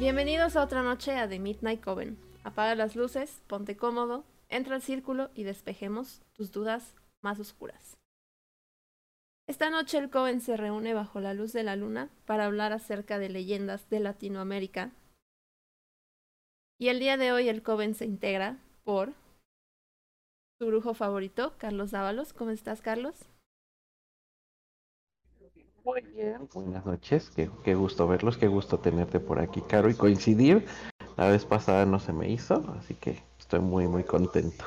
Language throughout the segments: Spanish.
Bienvenidos a otra noche a The Midnight Coven. Apaga las luces, ponte cómodo, entra al círculo y despejemos tus dudas más oscuras. Esta noche el Coven se reúne bajo la luz de la luna para hablar acerca de leyendas de Latinoamérica. Y el día de hoy el Coven se integra por su brujo favorito, Carlos Dávalos. ¿Cómo estás, Carlos? Muy bien, buenas noches, qué, qué, gusto verlos, qué gusto tenerte por aquí, Caro, y coincidir. La vez pasada no se me hizo, así que estoy muy, muy contento.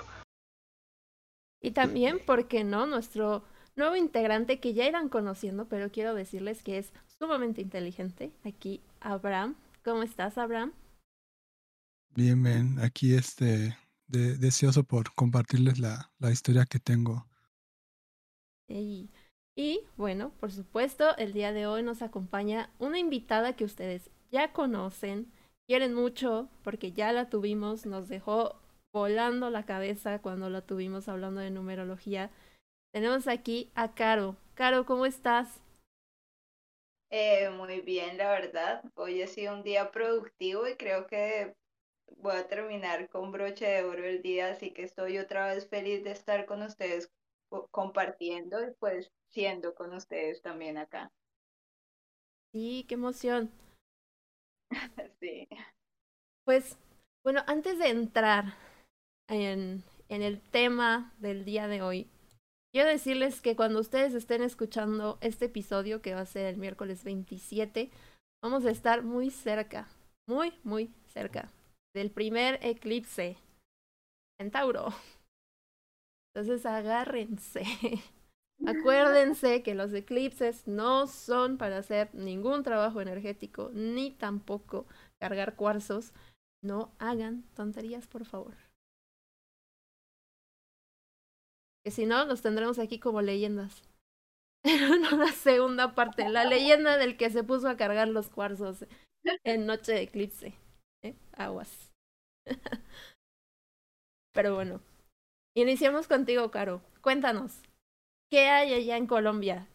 Y también, ¿por qué no? Nuestro nuevo integrante que ya irán conociendo, pero quiero decirles que es sumamente inteligente. Aquí, Abraham. ¿Cómo estás, Abraham? Bien, bien. Aquí este, de, deseoso por compartirles la, la historia que tengo. Y y bueno, por supuesto, el día de hoy nos acompaña una invitada que ustedes ya conocen, quieren mucho porque ya la tuvimos, nos dejó volando la cabeza cuando la tuvimos hablando de numerología. Tenemos aquí a Caro. Caro, ¿cómo estás? Eh, muy bien, la verdad. Hoy ha sido un día productivo y creo que voy a terminar con broche de oro el día, así que estoy otra vez feliz de estar con ustedes compartiendo y pues siendo con ustedes también acá. Sí, qué emoción. sí. Pues, bueno, antes de entrar en, en el tema del día de hoy, quiero decirles que cuando ustedes estén escuchando este episodio, que va a ser el miércoles 27, vamos a estar muy cerca, muy, muy cerca del primer eclipse en Tauro. Entonces agárrense. Acuérdense que los eclipses no son para hacer ningún trabajo energético, ni tampoco cargar cuarzos. No hagan tonterías, por favor. Que si no, los tendremos aquí como leyendas. En una segunda parte, la leyenda del que se puso a cargar los cuarzos en noche de eclipse. ¿Eh? Aguas. Pero bueno, iniciamos contigo, Caro. Cuéntanos, ¿Qué hay allá en Colombia?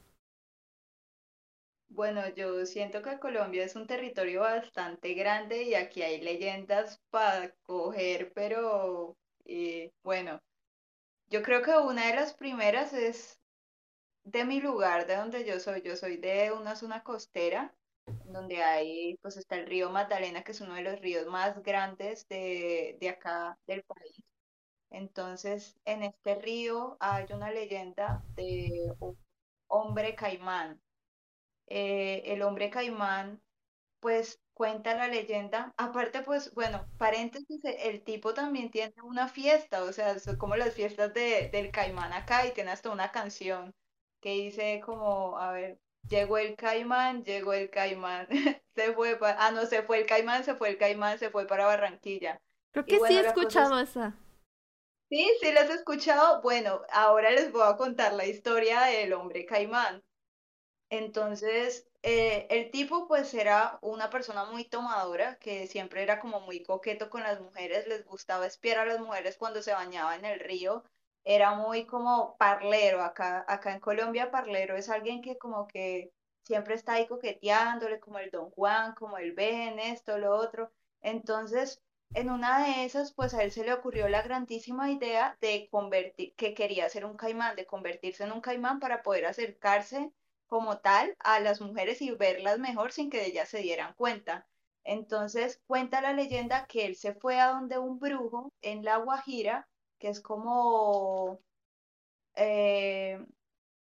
Bueno, yo siento que Colombia es un territorio bastante grande y aquí hay leyendas para coger, pero eh, bueno, yo creo que una de las primeras es de mi lugar, de donde yo soy. Yo soy de una zona costera, donde hay, pues está el río Magdalena, que es uno de los ríos más grandes de, de acá del país. Entonces, en este río hay una leyenda de un hombre caimán. Eh, el hombre caimán, pues cuenta la leyenda. Aparte, pues, bueno, paréntesis, el tipo también tiene una fiesta, o sea, son como las fiestas de, del caimán acá y tiene hasta una canción que dice como, a ver, llegó el caimán, llegó el caimán, se fue para, ah, no, se fue el caimán, se fue el caimán, se fue para Barranquilla. Creo que sí he escuchado esa. Sí, sí las he escuchado. Bueno, ahora les voy a contar la historia del hombre caimán. Entonces, eh, el tipo pues era una persona muy tomadora, que siempre era como muy coqueto con las mujeres, les gustaba espiar a las mujeres cuando se bañaba en el río, era muy como parlero acá, acá en Colombia parlero es alguien que como que siempre está ahí coqueteándole, como el Don Juan, como el ven, esto, lo otro. Entonces, en una de esas, pues a él se le ocurrió la grandísima idea de convertir, que quería ser un caimán, de convertirse en un caimán para poder acercarse como tal a las mujeres y verlas mejor sin que ellas se dieran cuenta. Entonces cuenta la leyenda que él se fue a donde un brujo en La Guajira, que es como, eh,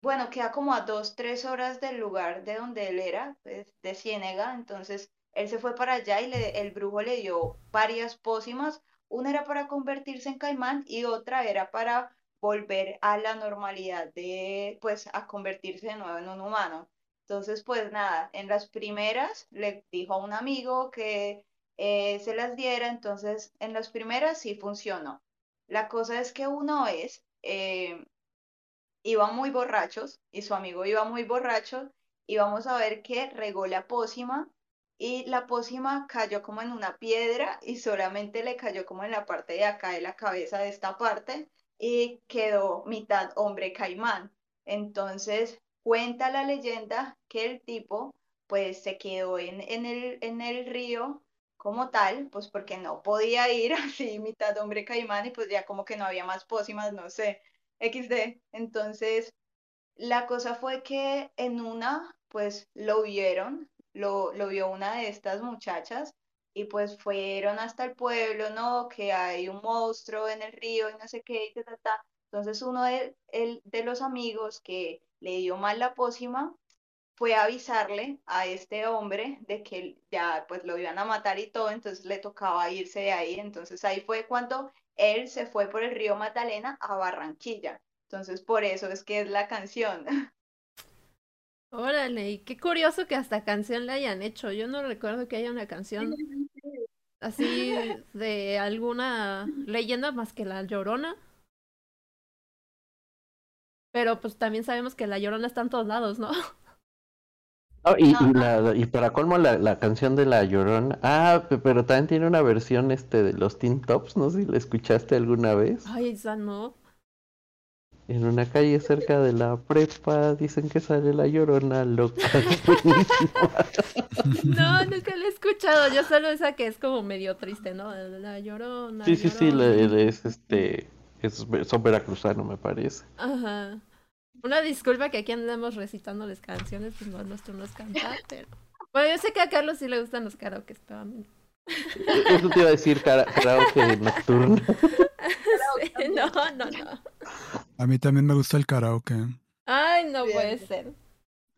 bueno, queda como a dos, tres horas del lugar de donde él era, pues, de Ciénega, entonces él se fue para allá y le, el brujo le dio varias pócimas. Una era para convertirse en caimán y otra era para volver a la normalidad de, pues, a convertirse de nuevo en un humano. Entonces, pues nada, en las primeras le dijo a un amigo que eh, se las diera, entonces en las primeras sí funcionó. La cosa es que una vez eh, iban muy borrachos y su amigo iba muy borracho y vamos a ver que regó la pócima y la pócima cayó como en una piedra y solamente le cayó como en la parte de acá de la cabeza de esta parte y quedó mitad hombre caimán. Entonces cuenta la leyenda que el tipo pues se quedó en, en, el, en el río como tal, pues porque no podía ir así mitad hombre caimán y pues ya como que no había más pócimas, no sé, XD. Entonces, la cosa fue que en una, pues lo vieron, lo, lo vio una de estas muchachas y pues fueron hasta el pueblo, ¿no? Que hay un monstruo en el río y no sé qué, y ta. Entonces uno de, el, de los amigos que le dio mal la pócima fue avisarle a este hombre de que ya pues lo iban a matar y todo, entonces le tocaba irse de ahí. Entonces ahí fue cuando él se fue por el río Magdalena a Barranquilla. Entonces por eso es que es la canción. Órale, y qué curioso que hasta canción le hayan hecho. Yo no recuerdo que haya una canción así de alguna leyenda más que la Llorona. Pero pues también sabemos que la Llorona está en todos lados, ¿no? Oh, y, y, la, y para colmo la, la canción de La Llorona. Ah, pero también tiene una versión este de los Teen Tops, no sé si la escuchaste alguna vez. Ay, esa no. En una calle cerca de la prepa dicen que sale La Llorona loca. no, nunca la he escuchado. Yo solo esa que es como medio triste, ¿no? La Llorona. Sí, sí, sí, es este... Es, son veracruzano, me parece. Ajá. Una disculpa que aquí andamos recitándoles canciones, pues no, nuestro no es cantar, pero... Bueno, yo sé que a Carlos sí le gustan los karaoke, pero a mí Eso te iba a decir, karaoke nocturno. sí, no, no, no. A mí también me gusta el karaoke. Ay, no Bien. puede ser.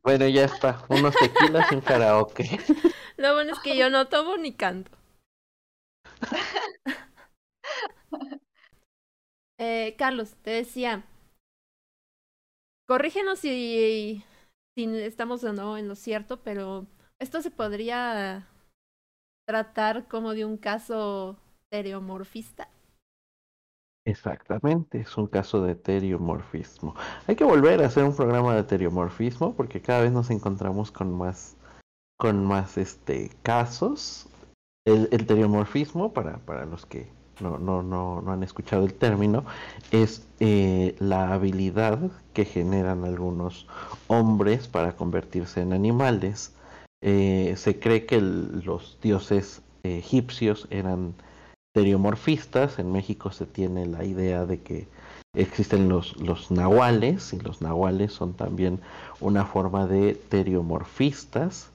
Bueno, ya está. Unos tequilas y un karaoke. Lo bueno es que yo no tomo ni canto. eh, Carlos, te decía, corrígenos si, si estamos o no en lo cierto, pero esto se podría tratar como de un caso stereomorfista. Exactamente, es un caso de teriomorfismo. Hay que volver a hacer un programa de teriomorfismo porque cada vez nos encontramos con más, con más este, casos. El, el teriomorfismo, para, para los que no, no, no, no han escuchado el término, es eh, la habilidad que generan algunos hombres para convertirse en animales. Eh, se cree que los dioses egipcios eran teriomorfistas. En México se tiene la idea de que existen los, los nahuales y los nahuales son también una forma de teriomorfistas.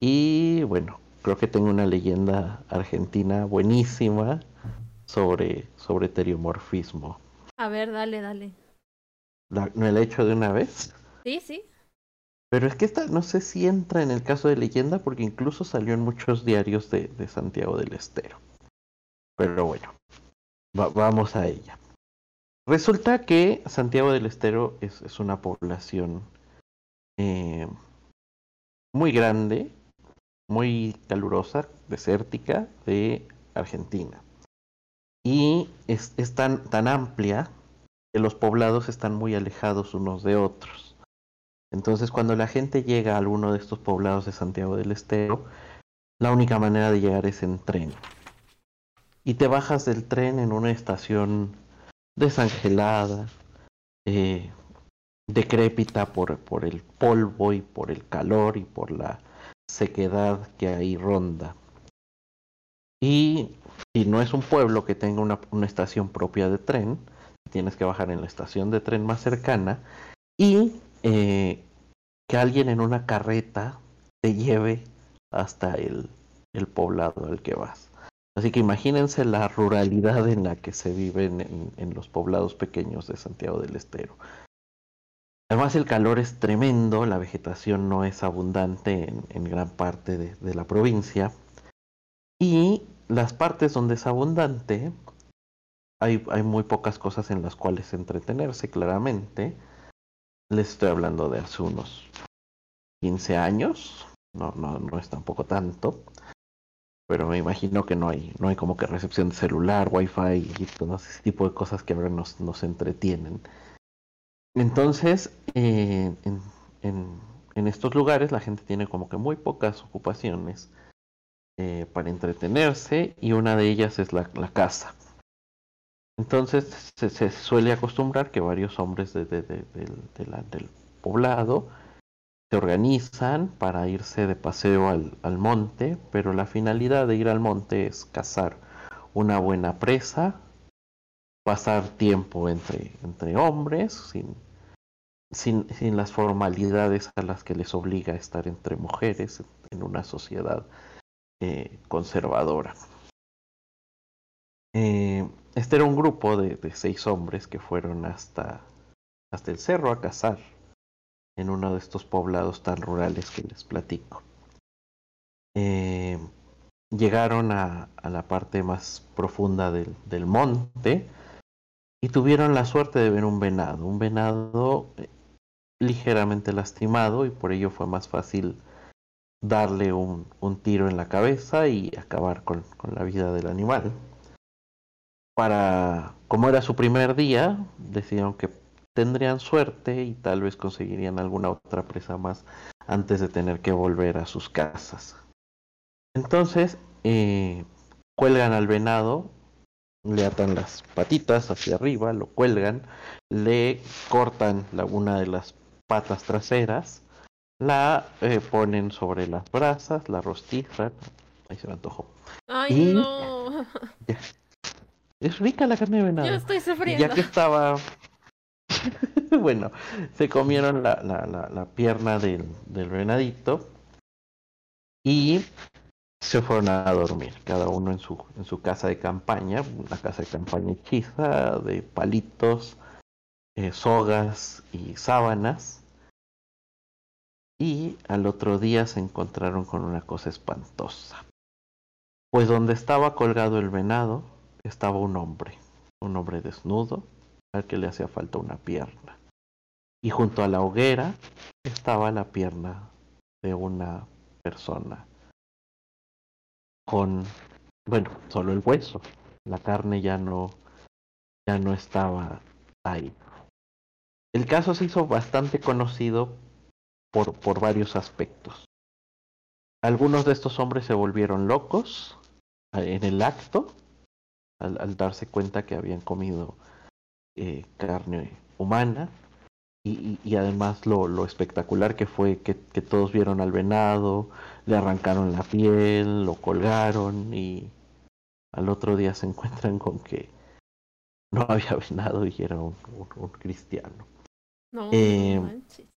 Y bueno, creo que tengo una leyenda argentina buenísima sobre, sobre teriomorfismo. A ver, dale, dale. ¿La, ¿Me la he hecho de una vez? Sí, sí. Pero es que esta no sé si entra en el caso de leyenda porque incluso salió en muchos diarios de, de Santiago del Estero. Pero bueno, va, vamos a ella. Resulta que Santiago del Estero es, es una población eh, muy grande, muy calurosa, desértica de Argentina. Y es, es tan, tan amplia que los poblados están muy alejados unos de otros. Entonces cuando la gente llega a alguno de estos poblados de Santiago del Estero, la única manera de llegar es en tren y te bajas del tren en una estación desangelada, eh, decrépita por, por el polvo y por el calor y por la sequedad que ahí ronda. Y si no es un pueblo que tenga una, una estación propia de tren, tienes que bajar en la estación de tren más cercana y eh, que alguien en una carreta te lleve hasta el, el poblado al que vas. Así que imagínense la ruralidad en la que se vive en, en, los poblados pequeños de Santiago del Estero. Además el calor es tremendo, la vegetación no es abundante en, en gran parte de, la provincia y las partes donde es abundante hay, hay muy pocas cosas en las cuales entretenerse claramente. Les estoy hablando de hace unos 15 años, no, no, no es tampoco tanto pero me imagino que no hay, no hay como que recepción de celular, wifi y todo ese tipo de cosas que ahora nos, nos entretienen. Entonces, eh, en, estos lugares la gente tiene como que muy pocas ocupaciones eh, para entretenerse y una de ellas es la, la casa. Entonces se, suele acostumbrar que varios hombres de, de, de, del poblado se organizan para irse de paseo al, al, monte, pero la finalidad de ir al monte es cazar una buena presa, pasar tiempo entre, entre hombres, sin, sin, las formalidades a las que les obliga a estar entre mujeres en una sociedad eh, conservadora. Eh, este era un grupo de, de, seis hombres que fueron hasta, hasta el cerro a cazar en uno de estos poblados tan rurales que les platico. Eh, llegaron a, la parte más profunda del, monte y tuvieron la suerte de ver un venado, un venado ligeramente lastimado y por ello fue más fácil darle un, un tiro en la cabeza y acabar con, con, la vida del animal. Para, como era su primer día, decidieron que tendrían suerte y tal vez conseguirían alguna otra presa más antes de tener que volver a sus casas. Entonces, eh, cuelgan al venado, le atan las patitas hacia arriba, lo cuelgan, le cortan la, una de las patas traseras, la eh, ponen sobre las brasas, la rostizan, ahí se me antojó. Ay, y no. Es rica la carne de venado. Yo estoy sufriendo. ya que estaba bueno, se comieron la, la, la, pierna del, del, venadito y se fueron a dormir, cada uno en su, en su casa de campaña, una casa de campaña hechiza, de palitos, eh, sogas y sábanas. Y al otro día se encontraron con una cosa espantosa. Pues donde estaba colgado el venado estaba un hombre, un hombre desnudo, que le hacía falta una pierna. Y junto a la hoguera estaba la pierna de una persona con, bueno, solo el hueso. La carne ya no, ya no estaba ahí. El caso se hizo bastante conocido por, por varios aspectos. Algunos de estos hombres se volvieron locos en el acto al, al darse cuenta que habían comido eh, carne humana y, y, y además lo, lo, espectacular que fue que, que, todos vieron al venado, le arrancaron la piel, lo colgaron y al otro día se encuentran con que no había venado y era un, un, un cristiano. No, Eh, no manches.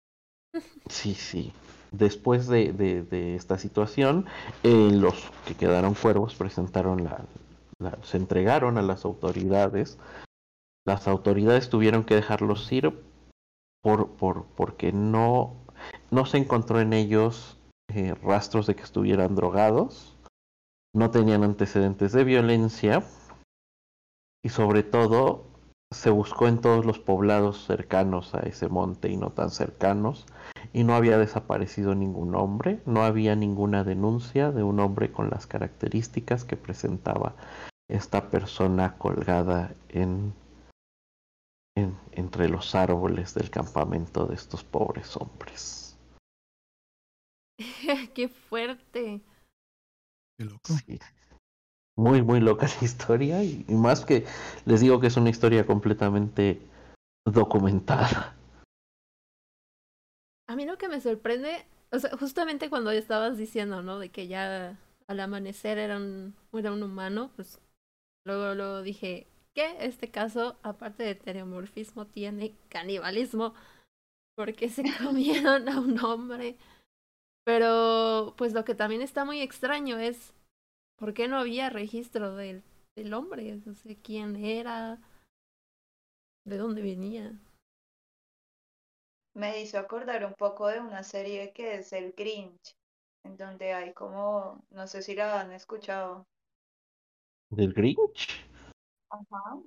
Sí, sí. Después de, de, de esta situación, eh, los que quedaron cuervos presentaron la, la, se entregaron a las autoridades las autoridades tuvieron que dejarlos ir por, por, porque no, no se encontró en ellos eh, rastros de que estuvieran drogados, no tenían antecedentes de violencia y sobre todo se buscó en todos los poblados cercanos a ese monte y no tan cercanos y no había desaparecido ningún hombre, no había ninguna denuncia de un hombre con las características que presentaba esta persona colgada en en, entre los árboles del campamento de estos pobres hombres. Qué fuerte. Qué loco. Sí. Muy, muy loca la historia y, y, más que les digo que es una historia completamente documentada. A mí lo que me sorprende, o sea, justamente cuando estabas diciendo, ¿no? De que ya al amanecer era un, era un humano, pues luego, luego dije, que este caso, aparte de heteromorfismo, tiene canibalismo, porque se comieron a un hombre. Pero, pues lo que también está muy extraño es, ¿por qué no había registro del, del hombre? No sé quién era, de dónde venía. Me hizo acordar un poco de una serie que es El Grinch, en donde hay como, no sé si la han escuchado. ¿Del Grinch? Ajá.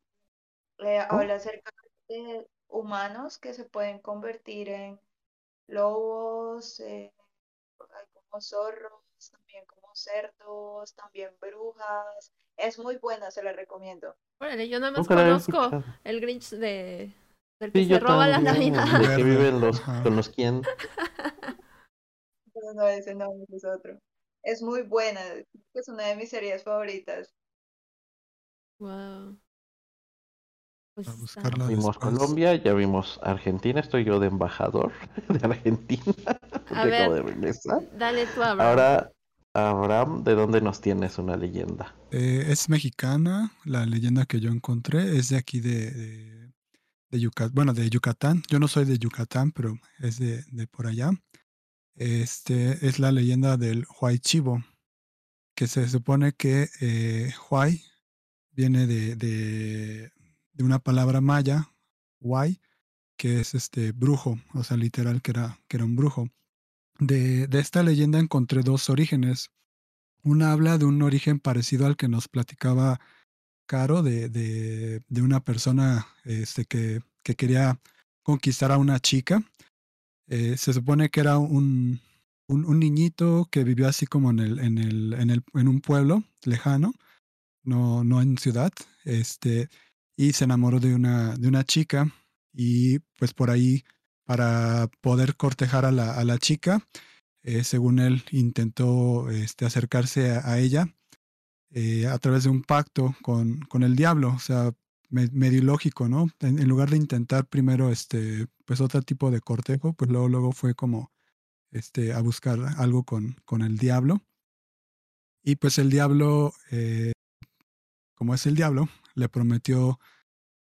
Eh, ¿Oh? habla acerca de humanos que se pueden convertir en lobos, eh, como zorros, también como cerdos, también brujas. Es muy buena, se la recomiendo. Órale, yo nada más conozco el Grinch de del que Sí, se roba la también, Navidad. de que viven los, con los quién. No, ese no, ese es otro. Es muy buena, es una de mis series favoritas. Wow. Pues A buscarla. Vimos después. Colombia, ya vimos Argentina, estoy yo de embajador de Argentina, A de ver. regresar. Dale tú, Abraham. Ahora, Abraham, ¿de dónde nos tienes una leyenda? Eh, es mexicana, la leyenda que yo encontré es de aquí de, de, de Yucatán, bueno, de Yucatán. Yo no soy de Yucatán, pero es de, de por allá. Este es la leyenda del Huay Chivo, que se supone que eh, Huay viene de, de, una palabra maya, Huay, que es este brujo, o sea, literal que era, que era un brujo. De, de esta leyenda encontré dos orígenes. Una habla de un origen parecido al que nos platicaba Caro, de, de, de una persona este, que, que quería conquistar a una chica. Eh, se supone que era un, un, un niñito que vivió así como en, el, en, el, en, el, en un pueblo lejano, no, en ciudad, este, y se enamoró de una, de una chica y pues por ahí para poder cortejar a la, a la chica, eh, según él intentó este, acercarse a, ella eh, a través de un pacto con, con el diablo, o sea, me- medio ilógico, ¿no? En, en lugar de intentar primero este, pues otro tipo de cortejo, pues luego, luego fue como este, a buscar algo con, con el diablo. Y pues el diablo, eh, como es el diablo, le prometió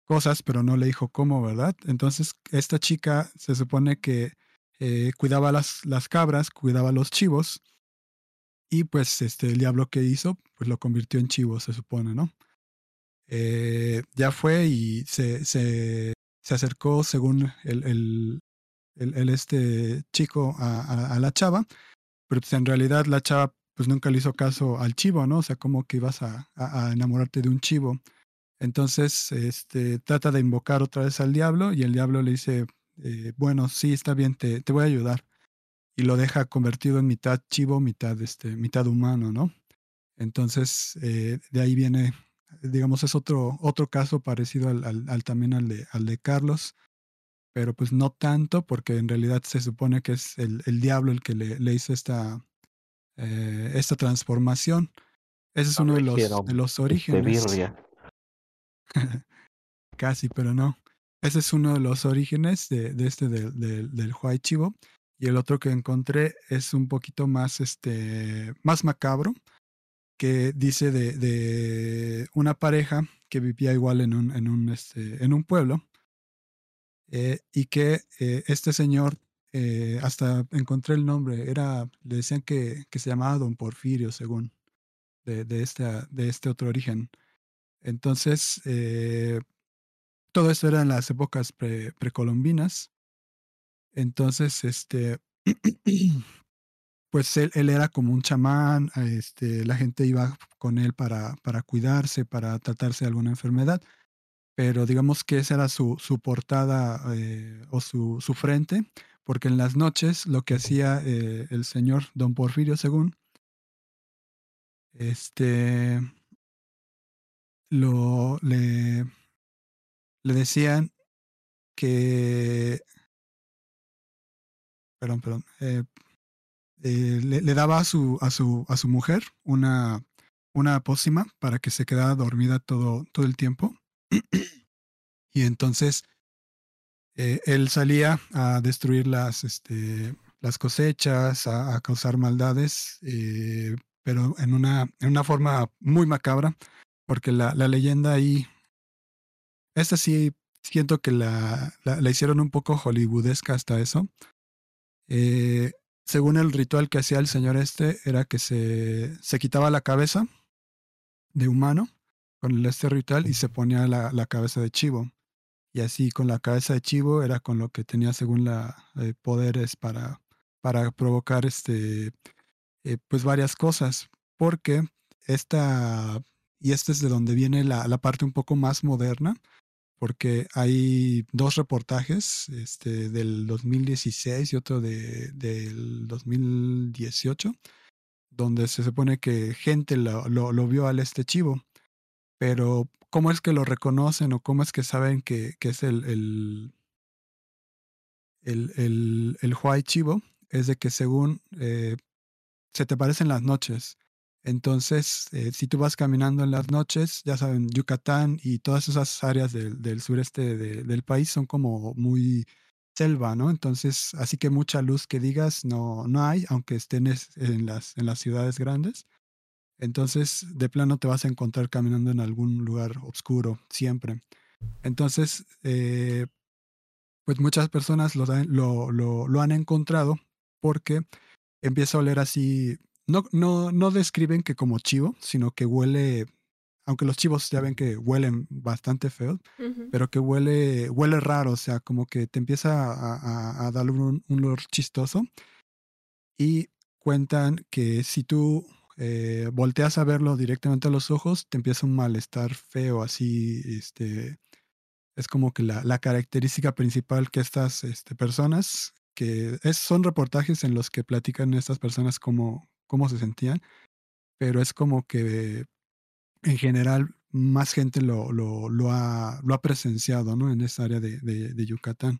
cosas, pero no le dijo cómo, ¿verdad? Entonces, esta chica se supone que eh, cuidaba las, las cabras, cuidaba los chivos, y pues este, el diablo que hizo, pues lo convirtió en chivo, se supone, ¿no? Eh, ya fue y se, se, se acercó, según el, el, el, este chico, a, a, a la chava, pero pues en realidad la chava pues nunca le hizo caso al chivo, ¿no? O sea, como que ibas a, enamorarte de un chivo. Entonces, este, trata de invocar otra vez al diablo y el diablo le dice, eh, bueno, sí, está bien, te, voy a ayudar. Y lo deja convertido en mitad chivo, mitad, este, mitad humano, ¿no? Entonces, eh, de ahí viene, digamos, es otro, otro caso parecido al también al de, al de Carlos, pero pues no tanto, porque en realidad se supone que es el, el diablo el que le, le hizo esta, eh, esta transformación. Ese es No uno de los, de los orígenes. Casi, pero no. Ese es uno de los orígenes de, de este del, del, del Huay Chivo. Y el otro que encontré es un poquito más, este, más macabro, que dice de, de una pareja que vivía igual en un, en un, este, en un pueblo. eh, y que eh, este señor, eh, hasta encontré el nombre, era, le decían que, que se llamaba Don Porfirio, según, de, de, este, de este otro origen. Entonces, eh, todo esto era en las épocas pre- precolombinas. Entonces, este, pues él, él era como un chamán, este, la gente iba con él para, para cuidarse, para tratarse de alguna enfermedad, pero digamos que esa era su, su portada eh, o su, su frente, porque en las noches lo que hacía eh, el señor Don Porfirio, según, este, lo, le, le decían que, perdón, perdón, eh, eh, le, le daba a su, a su, a su mujer una, una pócima para que se quedara dormida todo, todo el tiempo. y entonces eh, él salía a destruir las, este, las cosechas, a, causar maldades, eh, pero en una, en una forma muy macabra, porque la, la leyenda ahí, esta sí siento que la, la, la hicieron un poco hollywoodesca hasta eso. Eh, según el ritual que hacía el señor este, era que se, se quitaba la cabeza de humano con este ritual y se ponía la, la, cabeza de chivo. Y así con la cabeza de chivo era con lo que tenía según la eh, poderes para, para provocar este eh, pues varias cosas. Porque esta, y este es de donde viene la, la parte un poco más moderna, porque hay dos reportajes, este, del 2016 y otro de, del 2018, donde se supone que gente lo, lo, lo, vio al este chivo, pero ¿cómo es que lo reconocen o cómo es que saben que, es el, el, el, el, Huay chivo? Es de que según eh, se te aparece en las noches, Entonces, eh, si tú vas caminando en las noches, ya saben, Yucatán y todas esas áreas del, sureste de- del país son como muy selva, ¿no? Entonces, así que mucha luz que digas no, no hay, aunque estén es- en las, en las ciudades grandes. Entonces, de plano te vas a encontrar caminando en algún lugar oscuro, siempre. Entonces, eh, pues muchas personas lo, lo, lo, lo han encontrado porque empieza a oler así. No, no, no describen que como chivo, sino que huele, aunque los chivos ya ven que huelen bastante feo, pero que huele, huele raro, o sea, como que te empieza a, a- a dar un, un olor chistoso. Y cuentan que si tú eh, volteas a verlo directamente a los ojos, te empieza un malestar feo, así, este, es como que la, característica principal que estas este, personas, que es, son reportajes en los que platican estas personas cómo, cómo se sentían, pero es como que en general más gente lo, lo, ha, lo ha presenciado ¿no? en esa área de, de, Yucatán.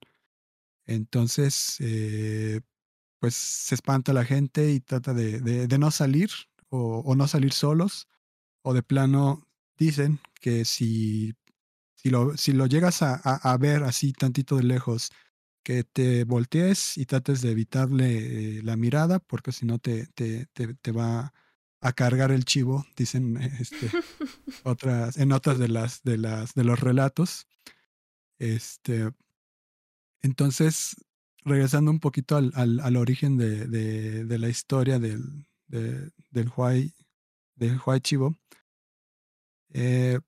Entonces, eh, pues se espanta la gente y trata de, de no salir o, o, no salir solos, o de plano dicen que si, si, lo, si lo llegas a, a, a ver así tantito de lejos, que te voltees y trates de evitarle eh, la mirada, porque si no te, te, te, te, va a cargar el chivo, dicen este, otras, en otras de las, de las de los relatos. Este, entonces, regresando un poquito al, al, al origen de, de, de, la historia del, de, del Huay, del Huay Chivo, eh,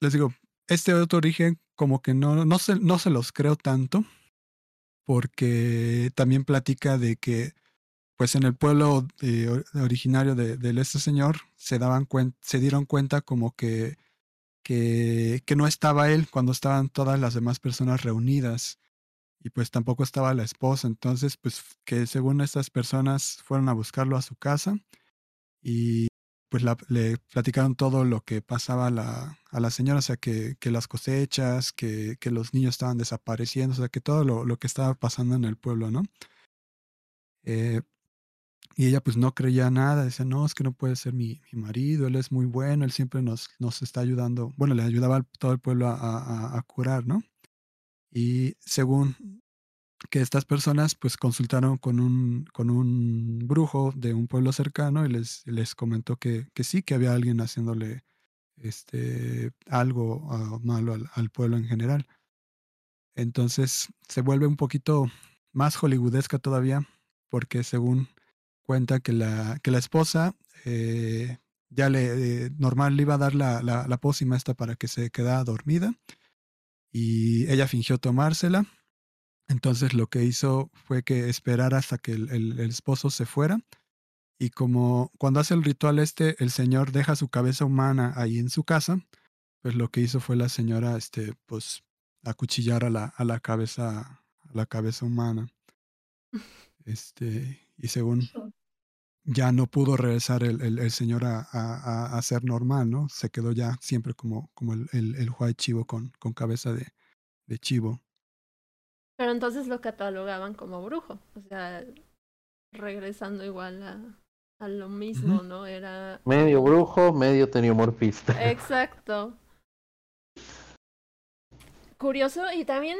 les digo, este otro origen como que no, no, se, no se los creo tanto, porque también platica de que pues en el pueblo de, originario de, este señor se daban se dieron cuenta como que, que, que no estaba él cuando estaban todas las demás personas reunidas y pues tampoco estaba la esposa. Entonces, pues que según estas personas fueron a buscarlo a su casa y pues le platicaron todo lo que pasaba a la, a la señora, o sea, que, que las cosechas, que, que, los niños estaban desapareciendo, o sea, que todo lo, lo que estaba pasando en el pueblo, ¿no? Eh, y ella pues no creía nada, decía, no, es que no puede ser mi, mi, marido, él es muy bueno, él siempre nos, nos está ayudando, bueno, le ayudaba a todo el pueblo a, a, a curar, ¿no? Y según que estas personas pues consultaron con un, con un brujo de un pueblo cercano y les, les comentó que, que sí, que había alguien haciéndole este, algo uh, malo al, al, pueblo en general. Entonces se vuelve un poquito más hollywoodesca todavía porque según cuenta que la, que la esposa eh, ya le eh, normal le iba a dar la, la, la pócima esta para que se quedara dormida y ella fingió tomársela entonces lo que hizo fue que esperar hasta que el, el, el, esposo se fuera. Y como cuando hace el ritual este, el señor deja su cabeza humana ahí en su casa, pues lo que hizo fue la señora, este, pues, acuchillar a la, a la cabeza, a la cabeza humana. Este, y según ya no pudo regresar el, el, el señor a, a, a, ser normal, ¿no? Se quedó ya siempre como, como el, el, el huay chivo con, con cabeza de, de chivo. Pero entonces lo catalogaban como brujo, o sea, regresando igual a, a lo mismo, uh -huh. ¿no? Era... Medio brujo, medio teniomorfista. Exacto. Curioso y también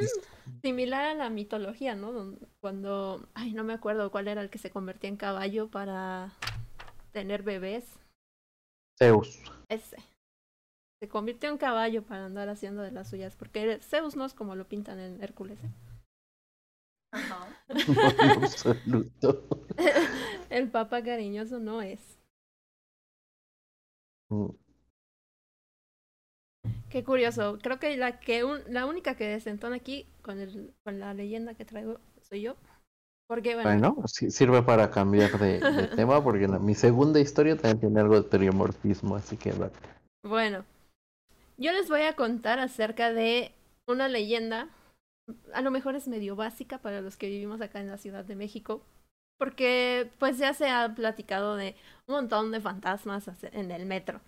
similar a la mitología, ¿no? Cuando, ay, no me acuerdo cuál era el que se convertía en caballo para tener bebés. Zeus. Ese. Se convirtió en caballo para andar haciendo de las suyas, porque Zeus no es como lo pintan en Hércules. ¿eh? Ajá. No, absoluto. El papá cariñoso no es. Mm. Qué curioso. Creo que la que un, la única que desentona aquí con el con la leyenda que traigo soy yo. Porque bueno. Bueno, sí, sirve para cambiar de, de tema porque la, mi segunda historia también tiene algo de teriomorfismo, así que va. Bueno, yo les voy a contar acerca de una leyenda a lo mejor es medio básica para los que vivimos acá en la Ciudad de México, porque pues ya se ha platicado de un montón de fantasmas en el metro.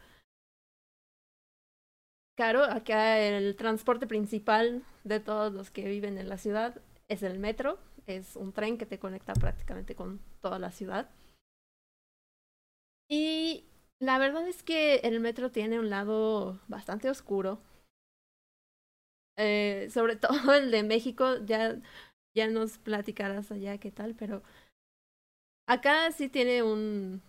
Claro, acá el transporte principal de todos los que viven en la ciudad es el metro, es un tren que te conecta prácticamente con toda la ciudad. Y La verdad es que el metro tiene un lado bastante oscuro. Eh, sobre todo el de México, ya, ya nos platicarás allá qué tal, pero acá sí tiene un,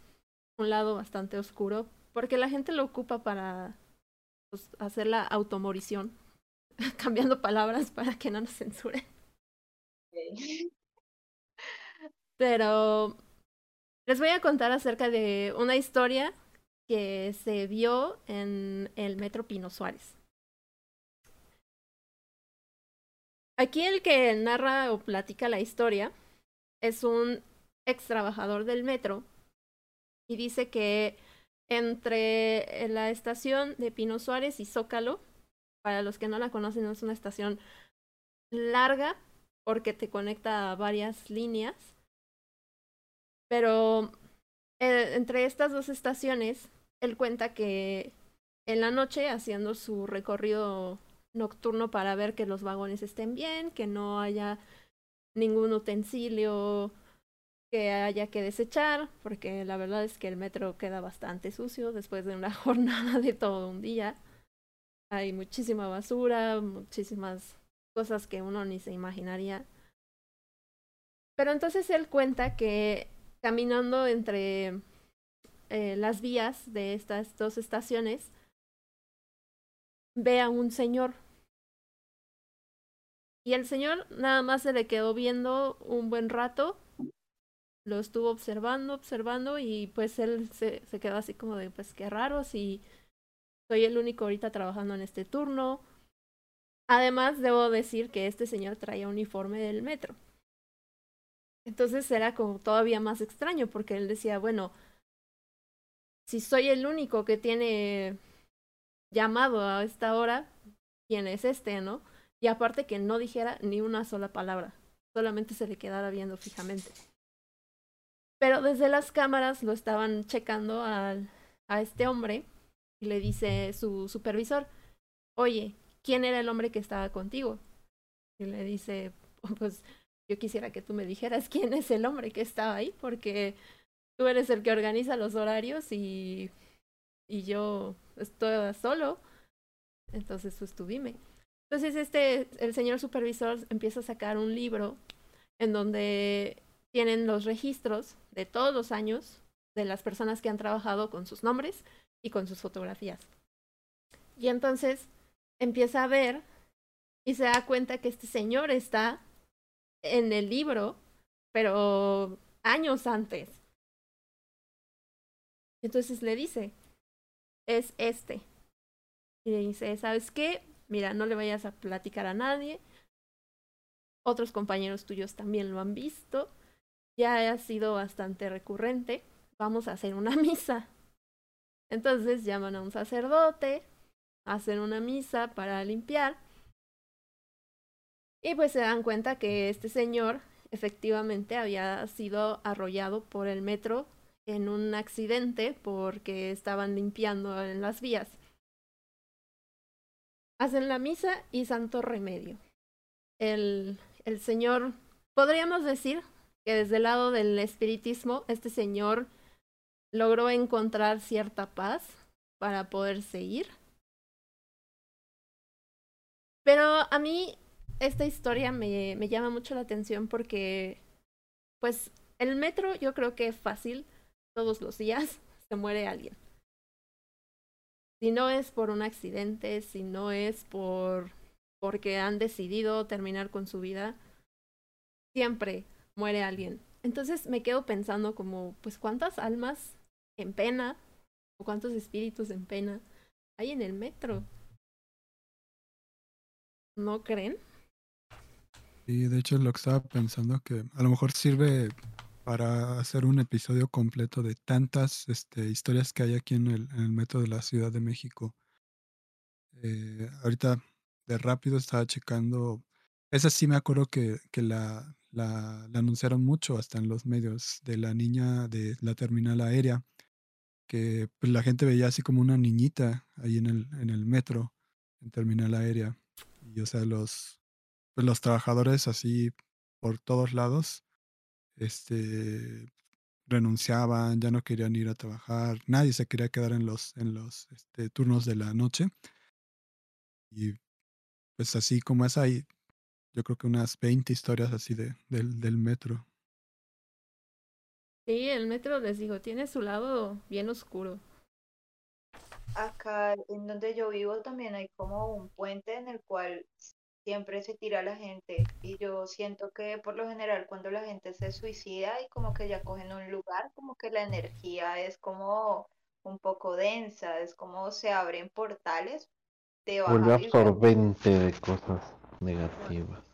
un lado bastante oscuro, porque la gente lo ocupa para pues, hacer la automorición, cambiando palabras para que no nos censuren. Pero les voy a contar acerca de una historia que se vio en el Metro Pino Suárez. Aquí el que narra o platica la historia es un ex trabajador del metro y dice que entre la estación de Pino Suárez y Zócalo, para los que no la conocen, es una estación larga porque te conecta a varias líneas, pero eh, entre estas dos estaciones, él cuenta que en la noche, haciendo su recorrido nocturno para ver que los vagones estén bien, que no haya ningún utensilio que haya que desechar, porque la verdad es que el metro queda bastante sucio después de una jornada de todo un día. Hay muchísima basura, muchísimas cosas que uno ni se imaginaría. Pero entonces él cuenta que caminando entre eh, las vías de estas dos estaciones, ve a un señor. Y el señor nada más se le quedó viendo un buen rato, lo estuvo observando, observando y pues él se, se quedó así como de, pues qué raro si soy el único ahorita trabajando en este turno. Además, debo decir que este señor traía uniforme del metro. Entonces era como todavía más extraño porque él decía, bueno, si soy el único que tiene llamado a esta hora, ¿quién es este, no? Y aparte que no dijera ni una sola palabra, solamente se le quedara viendo fijamente. Pero desde las cámaras lo estaban checando al, a este hombre y le dice su supervisor, oye, ¿quién era el hombre que estaba contigo? Y le dice, pues yo quisiera que tú me dijeras quién es el hombre que estaba ahí, porque tú eres el que organiza los horarios y, y yo estoy solo. Entonces, pues tú dime. Entonces, este, el señor supervisor empieza a sacar un libro en donde tienen los registros de todos los años de las personas que han trabajado con sus nombres y con sus fotografías. Y entonces empieza a ver y se da cuenta que este señor está en el libro, pero años antes. Entonces le dice, es este. Y le dice, ¿sabes qué? Mira, no le vayas a platicar a nadie. Otros compañeros tuyos también lo han visto. Ya ha sido bastante recurrente. Vamos a hacer una misa. Entonces llaman a un sacerdote, hacen una misa para limpiar y pues se dan cuenta que este señor efectivamente había sido arrollado por el metro en un accidente porque estaban limpiando en las vías. Hacen la misa y santo remedio. El, el señor, podríamos decir que desde el lado del espiritismo, este señor logró encontrar cierta paz para poder seguir. Pero a mí esta historia me, me llama mucho la atención porque, pues, el metro yo creo que es fácil, todos los días se muere alguien. Si no es por un accidente, si no es por porque han decidido terminar con su vida, siempre muere alguien. Entonces me quedo pensando como, pues, ¿cuántas almas en pena o cuántos espíritus en pena hay en el metro? ¿No creen? Y de hecho lo que estaba pensando que a lo mejor sirve para hacer un episodio completo de tantas este, historias que hay aquí en el, metro de la Ciudad de México. Eh, ahorita de rápido estaba checando. Esa sí me acuerdo que, que la, la, la, anunciaron mucho hasta en los medios de la niña de la terminal aérea, que pues, la gente veía así como una niñita ahí en el, en el metro, en terminal aérea. Y o sea, los, pues los trabajadores así por todos lados, este, renunciaban, ya no querían ir a trabajar, nadie se quería quedar en los, en los este, turnos de la noche. Y pues así como es hay, yo creo que unas 20 historias así de, del, del metro. Sí, el metro, les digo, tiene su lado bien oscuro. Acá en donde yo vivo también hay como un puente en el cual siempre se tira la gente y yo siento que por lo general cuando la gente se suicida y como que ya cogen un lugar, como que la energía es como un poco densa, es como se abren portales de Vuelve absorbente de cosas negativas.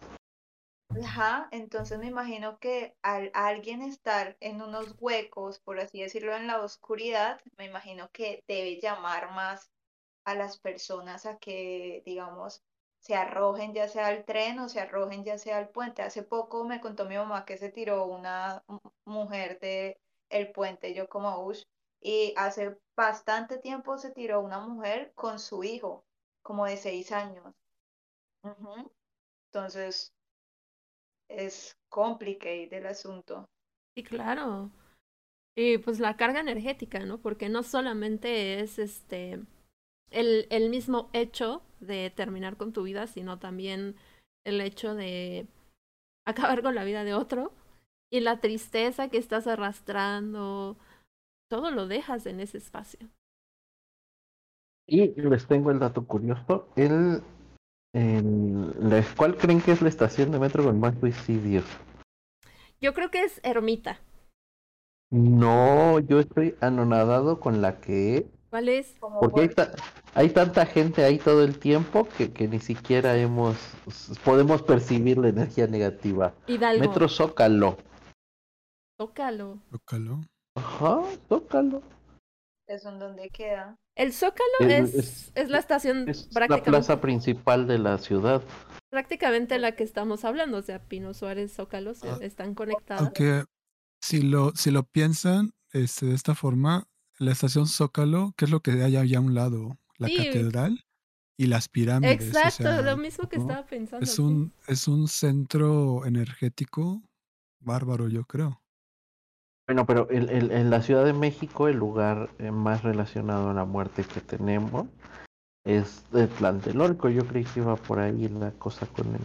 Ajá, entonces me imagino que al alguien estar en unos huecos, por así decirlo, en la oscuridad, me imagino que debe llamar más a las personas a que, digamos, se arrojen ya sea al tren o se arrojen ya sea al puente. Hace poco me contó mi mamá que se tiró una mu- mujer de el puente, yo como, ush, y hace bastante tiempo se tiró una mujer con su hijo, como de seis años. Ujú. Entonces es complicated el asunto. Sí, claro. Y pues la carga energética, ¿no? Porque no solamente es este el, el mismo hecho de terminar con tu vida, sino también el hecho de acabar con la vida de otro y la tristeza que estás arrastrando, todo lo dejas en ese espacio. Y les tengo el dato curioso. El, la- ¿Cuál creen que es la estación de metro con más suicidios? Yo creo que es ermita. No, yo estoy anonadado con la que es, ¿Cuál es? Porque hay, ta- hay tanta gente ahí todo el tiempo que, que ni siquiera hemos podemos percibir la energía negativa. Hidalgo. Metro Zócalo. Zócalo. Zócalo. Ajá, Zócalo. ¿Eso en dónde queda? El Zócalo Es- es, es- la estación Es la prácticamente, plaza principal de la ciudad. prácticamente la que estamos hablando. O sea, Pino Suárez, Zócalo se- Ah, están conectadas. Aunque si lo, si lo piensan este, de esta forma, la estación Zócalo, ¿qué es lo que hay allá a un lado? La Sí. catedral y las pirámides. o Exacto, sea, lo mismo que ¿no? estaba pensando. Es sí. un, es un centro energético bárbaro, yo creo. Bueno, pero el- el- en la Ciudad de México el lugar eh, más relacionado a la muerte que tenemos es el Tlatelolco. Yo creí que iba por ahí la cosa con el,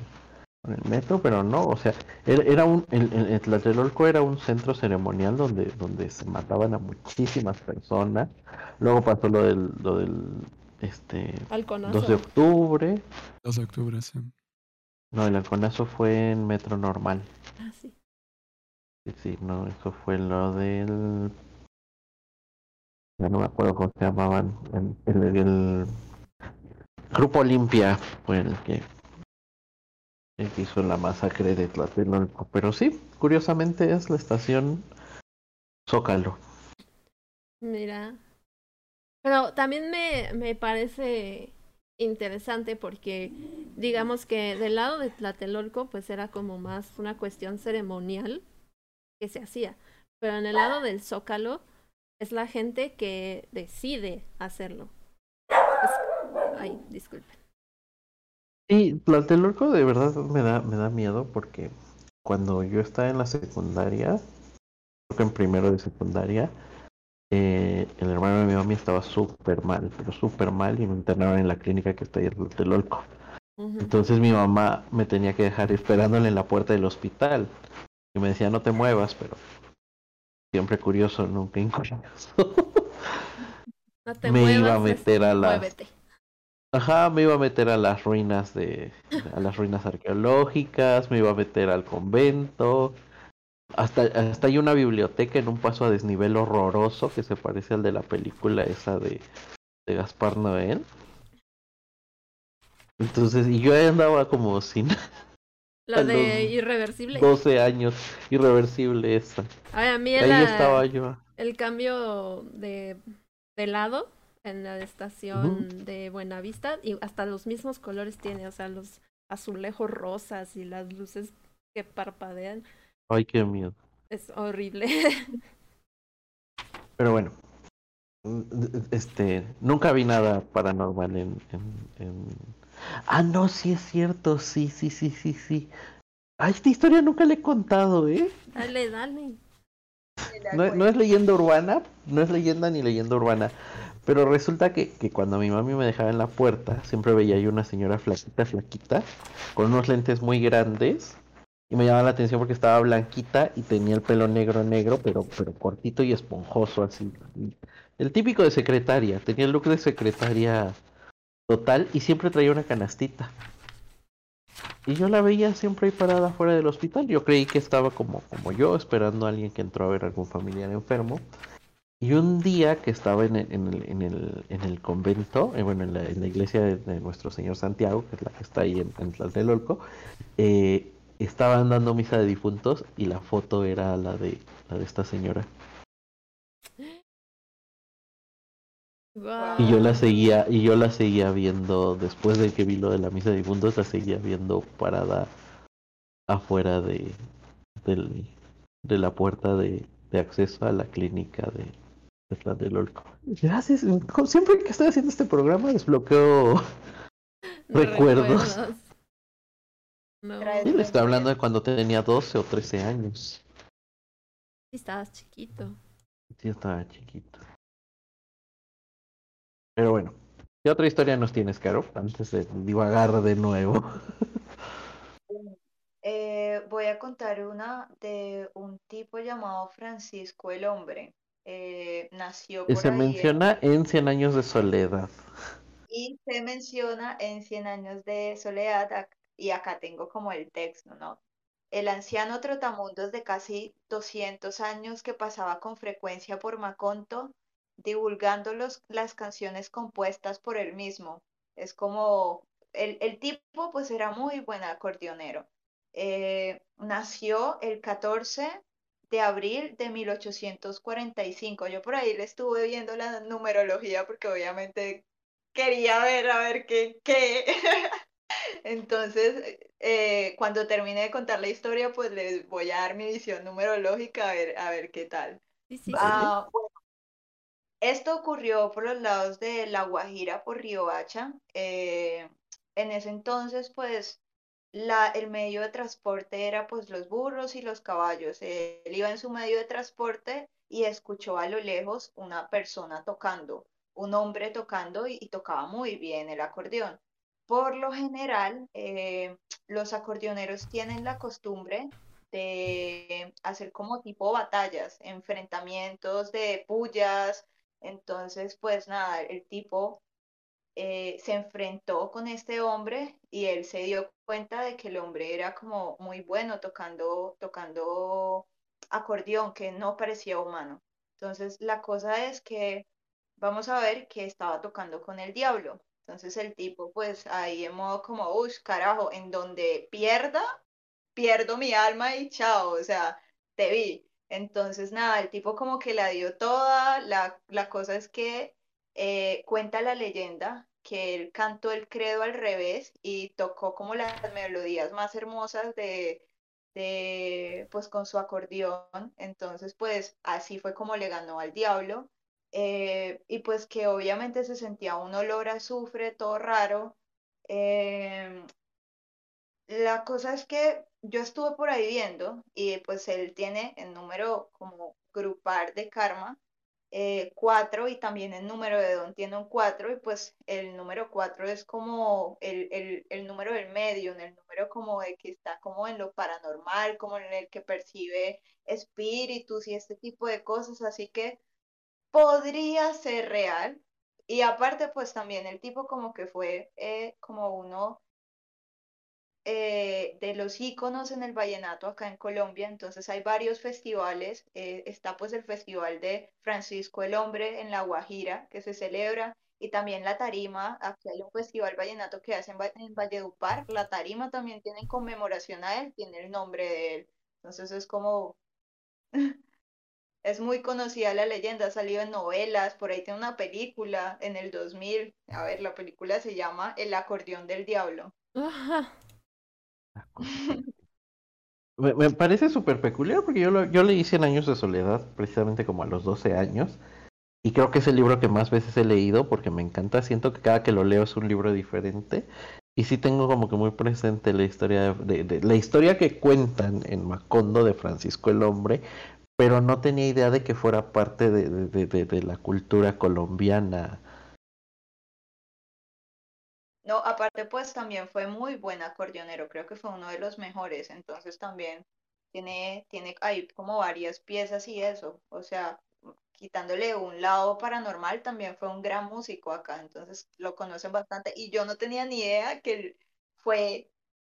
con el metro, pero no. O sea, era, era un, el, el- el Tlatelolco era un centro ceremonial donde, donde se mataban a muchísimas personas. Luego pasó lo del, lo del este, Halconazo. 2 de octubre. 2 de octubre, sí. No, el halconazo fue en metro normal. Ah, sí. Sí, sí, no, eso fue lo del. Ya no me acuerdo cómo se llamaban. El, el- el Grupo Olimpia fue el que, el que hizo la masacre de Tlatelolco. Pero sí, curiosamente es la estación Zócalo. Mira. Pero también me, me parece interesante porque digamos que del lado de Tlatelolco pues era como más una cuestión ceremonial que se hacía. Pero en el lado del Zócalo es la gente que decide hacerlo. Es- Ay, disculpen. Y Tlatelolco de verdad me da, me da miedo porque cuando yo estaba en la secundaria, creo que en primero de secundaria, eh, el hermano de mi mami estaba súper mal, pero súper mal y me internaron en la clínica que está ahí en Tlatelolco. Entonces mi mamá me tenía que dejar esperándole en la puerta del hospital. Y me decía, no te muevas, pero siempre curioso, nunca incurioso. No te me muevas, iba a meter a las muévete. Ajá, me iba a meter a las ruinas de, a las ruinas arqueológicas, me iba a meter al convento. Hasta, hasta hay una biblioteca en un paso a desnivel horroroso que se parece al de la película esa de, de Gaspar Noé. Entonces, y yo andaba como sin La de irreversible. 12 años, irreversible esa. Ay, a mí Ahí la- estaba yo. el cambio de, de lado en la estación de Buenavista y hasta los mismos colores tiene, o sea, los azulejos rosas y las luces que parpadean. Ay, qué miedo. Es horrible. Pero bueno, mm, este, nunca vi nada paranormal en, en, en- Ah, no, sí es cierto, sí, sí, sí, sí, sí. Ay, esta historia nunca le he contado, ¿eh? dale, dale. No, no, es leyenda urbana, no es leyenda ni leyenda urbana. Pero resulta que, que, cuando mi mami me dejaba en la puerta, siempre veía ahí una señora flaquita, flaquita, con unos lentes muy grandes. Y me llamaba la atención porque estaba blanquita y tenía el pelo negro, negro, pero, pero cortito y esponjoso, así. El típico de secretaria, tenía el look de secretaria total y siempre traía una canastita. Y yo la veía siempre ahí parada fuera del hospital. Yo creí que estaba como, como yo, esperando a alguien que entró a ver algún familiar enfermo. Y un día que estaba en el, en el, en el, en el convento, eh, bueno, en la, iglesia de, de, nuestro Señor Santiago, que es la que está ahí en, en Tlatelolco, eh, estaban dando misa de difuntos y la foto era la de, la de esta señora. Y yo la seguía, y yo la seguía viendo, después de que vi lo de la misa de difuntos, la seguía viendo parada afuera de, del, de la puerta de, de acceso a la clínica de, de Tlatelolco. Gracias, siempre que estoy haciendo este programa desbloqueo recuerdos. No. Y le estoy hablando de cuando tenía 12 o 13 años. Sí, estabas chiquito. Sí, estaba chiquito. Pero bueno, ¿qué otra historia nos tienes, Caro? Antes de divagar de nuevo. Eh, voy a contar una de un tipo llamado Francisco el Hombre. Eh, nació Y se ahí en- menciona en Cien Años de Soledad. y se menciona en Cien años de soledad, y acá tengo como el texto, ¿no? El anciano trotamundos de casi 200 años que pasaba con frecuencia por Macondo, divulgando los- las canciones compuestas por él mismo. Es como, el, el tipo pues era muy buen acordeonero. Eh, nació el 14 de abril de 1845. Yo por ahí le estuve viendo la numerología porque obviamente quería ver a ver qué, qué. Entonces, eh, cuando termine de contar la historia, pues les voy a dar mi visión numerológica a ver, a ver qué tal. Sí, sí, sí. Ah, bueno, esto ocurrió por los lados de La Guajira, por Riohacha. Eh, en ese entonces, pues, la, el medio de transporte era pues los burros y los caballos. Él iba en su medio de transporte y escuchó a lo lejos una persona tocando, un hombre tocando y, y tocaba muy bien el acordeón. Por lo general, eh, los acordeoneros tienen la costumbre de hacer como tipo batallas, enfrentamientos de pullas. Entonces, pues nada, el tipo eh, se enfrentó con este hombre y él se dio cuenta de que el hombre era como muy bueno tocando, tocando acordeón, que no parecía humano. Entonces, la cosa es que vamos a ver que estaba tocando con el diablo. Entonces el tipo, pues ahí en modo como, uy, carajo, en donde pierda, pierdo mi alma y chao, o sea, te vi. Entonces, nada, el tipo como que la dio toda, la, la cosa es que eh, cuenta la leyenda que él cantó el credo al revés y tocó como las melodías más hermosas de, de pues con su acordeón, entonces pues así fue como le ganó al diablo. Eh, y pues que obviamente se sentía un olor a azufre, todo raro. Eh, la cosa es que yo estuve por ahí viendo y pues él tiene el número como grupal de karma eh, 4 y también el número de Don tiene un 4 y pues el número 4 es como el, el, el número del medio, en el número como de que está como en lo paranormal, como en el que percibe espíritus y este tipo de cosas, así que podría ser real. Y aparte pues también el tipo como que fue eh, como uno eh, de los íconos en el vallenato acá en Colombia, entonces hay varios festivales, eh, está pues el Festival de Francisco el Hombre en La Guajira, que se celebra, y también la tarima, aquí hay un festival vallenato que hacen en, Valledupar, la tarima también tiene en conmemoración a él, tiene el nombre de él, entonces es como, es muy conocida la leyenda, ha salido en novelas, por ahí tiene una película en el 2000, a ver, la película se llama El acordeón del diablo. Ajá. Me, parece súper peculiar porque yo, lo, yo leí Cien años de soledad precisamente como a los 12 años y creo que es el libro que más veces he leído porque me encanta, siento que cada que lo leo es un libro diferente y sí tengo como que muy presente la historia de, de, la historia que cuentan en Macondo de Francisco el Hombre pero no tenía idea de que fuera parte de, de la cultura colombiana. No, aparte pues también fue muy buen acordeonero, creo que fue uno de los mejores, entonces también tiene, tiene ahí como varias piezas y eso, o sea, quitándole un lado paranormal, también fue un gran músico acá, entonces lo conocen bastante y yo no tenía ni idea que él fue,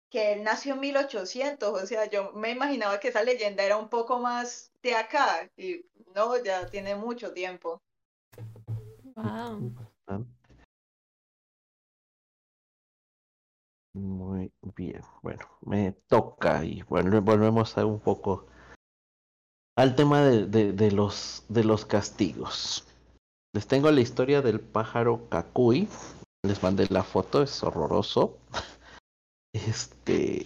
que él nació en 1800, o sea, yo me imaginaba que esa leyenda era un poco más de acá y no, ya tiene mucho tiempo. Wow. Muy bien, bueno, me toca y bueno, volvemos a un poco al tema de, de, de, los, de los castigos. Les tengo la historia del pájaro Kakui. Les mandé la foto, es horroroso. Este,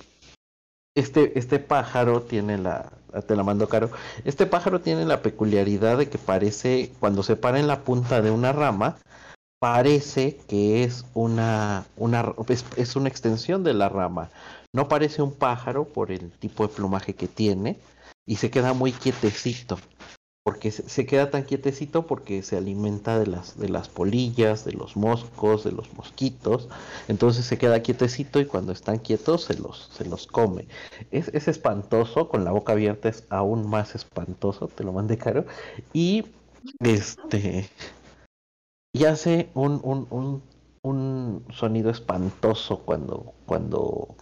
este, este pájaro tiene la, te la mando caro. Este pájaro tiene la peculiaridad de que parece, cuando se para en la punta de una rama, parece que es una, una es, una extensión de la rama. No parece un pájaro por el tipo de plumaje que tiene y se queda muy quietecito. Porque se, se, queda tan quietecito porque se alimenta de las, de las polillas, de los moscos, de los mosquitos. Entonces se queda quietecito y cuando están quietos se los, se los come. Es, es espantoso, con la boca abierta es aún más espantoso, te lo mandé caro. Y este y hace un, un, un, un sonido espantoso cuando, cuando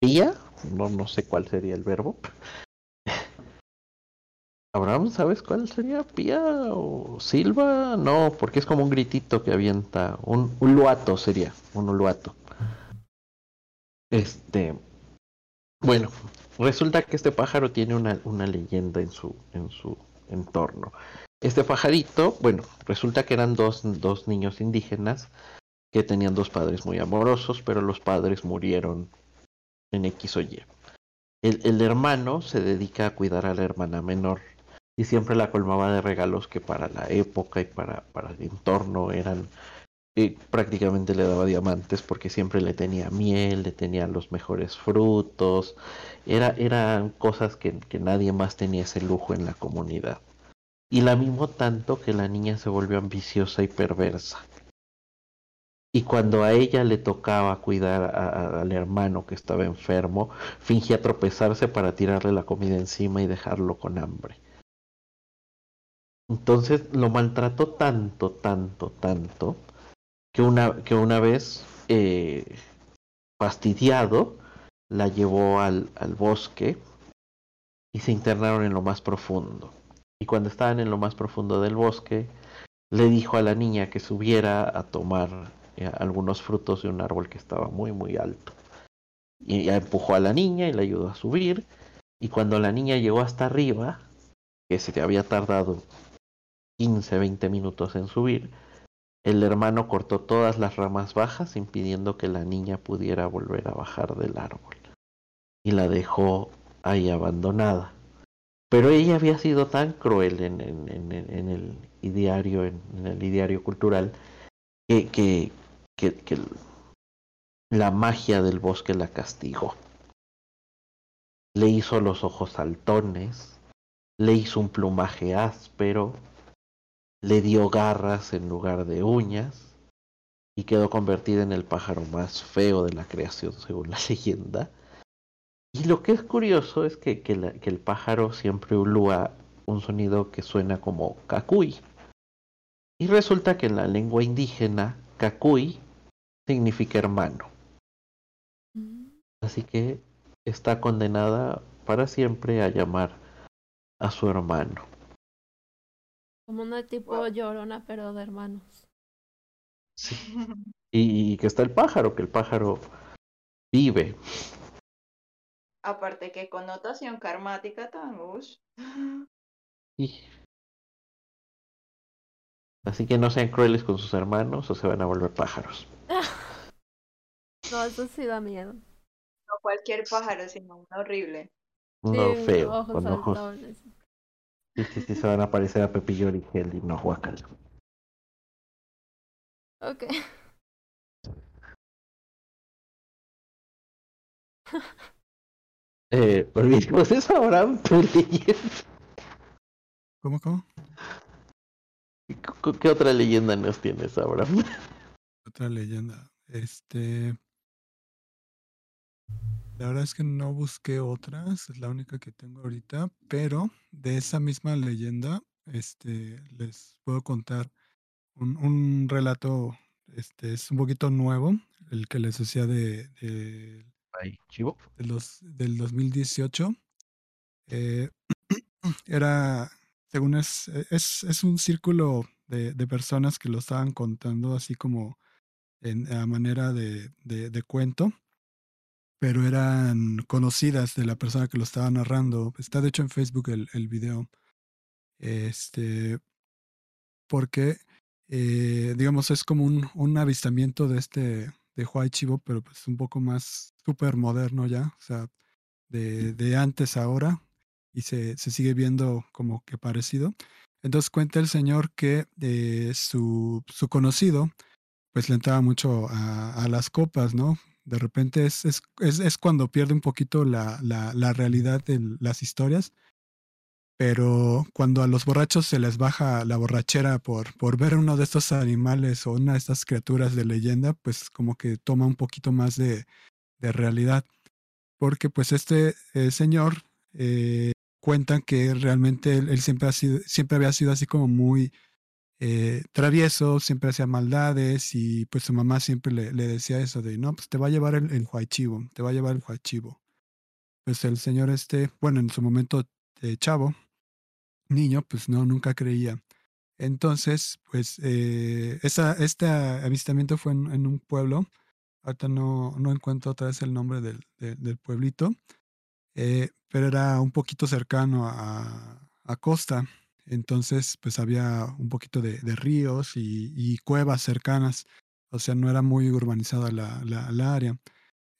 pía, no, no sé cuál sería el verbo. Abraham, ¿sabes cuál sería? ¿Pía o silba? No, porque es como un gritito que avienta. Un uluato sería, un uluato. Este. Bueno, resulta que este pájaro tiene una, una leyenda en su, en su entorno. Este pajarito, bueno, resulta que eran dos, dos niños indígenas que tenían dos padres muy amorosos, pero los padres murieron en X o Y. El, hermano se dedica a cuidar a la hermana menor y siempre la colmaba de regalos que para la época y para, para el entorno eran eh, prácticamente le daba diamantes porque siempre le tenía miel, le tenía los mejores frutos, era, eran cosas que, que nadie más tenía ese lujo en la comunidad. Y la mimó tanto que la niña se volvió ambiciosa y perversa. Y cuando a ella le tocaba cuidar a, al hermano que estaba enfermo, fingía tropezarse para tirarle la comida encima y dejarlo con hambre. Entonces lo maltrató tanto, tanto, tanto, que una, que una vez, eh, fastidiado, la llevó al bosque y se internaron en lo más profundo. Y cuando estaban en lo más profundo del bosque, le dijo a la niña que subiera a tomar eh, algunos frutos de un árbol que estaba muy, muy alto. Y ya empujó a la niña y la ayudó a subir. Y cuando la niña llegó hasta arriba, que se había tardado 15, 20 minutos en subir, el hermano cortó todas las ramas bajas, impidiendo que la niña pudiera volver a bajar del árbol. Y la dejó ahí abandonada. Pero ella había sido tan cruel en, el ideario, en, el cultural, que, la magia del bosque la castigó. Le hizo los ojos saltones, le hizo un plumaje áspero, le dio garras en lugar de uñas y quedó convertida en el pájaro más feo de la creación según la leyenda. Y lo que es curioso es que, que, la, que el pájaro siempre ulúa un sonido que suena como cacuy. Y resulta que en la lengua indígena, cacuy significa hermano. Así que está condenada para siempre a llamar a su hermano. Como una tipo llorona, pero de hermanos. Sí. Y, y que está el pájaro, que el pájaro vive. Aparte que connotación karmática tan ush. Sí. Así que no sean crueles con sus hermanos o se van a volver pájaros. no, eso sí da miedo. No cualquier pájaro, sino uno horrible. Uno Sí, feo, ojos con ojos. Sí, sí, sí, se van a parecer a Pepillo Origel y no guacal. Ok. Eh, olvidemos Abraham, tu leyenda. ¿Cómo, cómo? ¿Qué- ¿Qué otra leyenda nos tienes, Abraham? Otra leyenda. Este. La verdad es que no busqué otras, es la única que tengo ahorita, pero de esa misma leyenda, este, les puedo contar un, un relato, este, es un poquito nuevo, el que les decía de, de- Chivo. del 2018. Eh, era, según es, es, es un círculo de, de personas que lo estaban contando así como en, a manera de, de, de cuento, pero eran conocidas de la persona que lo estaba narrando. Está de hecho en Facebook el, el video. Este, porque, eh, digamos, es como un, un avistamiento de este, de Huay Chivo, pero pues un poco más súper moderno ya, o sea, de, de antes a ahora, y se, se sigue viendo como que parecido. Entonces cuenta el señor que eh, su, su conocido, pues le entraba mucho a, a las copas, ¿no? De repente es, es, es, es cuando pierde un poquito la, la, la realidad de las historias, pero cuando a los borrachos se les baja la borrachera por, por ver uno de estos animales o una de estas criaturas de leyenda, pues como que toma un poquito más de, de realidad. Porque pues este eh, señor eh, cuentan que realmente él, siempre, ha sido, siempre había sido así como muy eh, travieso, siempre hacía maldades y pues su mamá siempre le, decía eso de, no, pues te va a llevar el, el huachivo, te va a llevar el huachivo. Pues el señor este, bueno, en su momento de chavo, niño, pues no, nunca creía. Entonces, pues eh, esa, este avistamiento fue en, un pueblo, ahorita no, no encuentro otra vez el nombre del, de, del pueblito, eh, pero era un poquito cercano a, a costa. Entonces, pues había un poquito de, de ríos y, y, cuevas cercanas. O sea, no era muy urbanizada la, la, la área.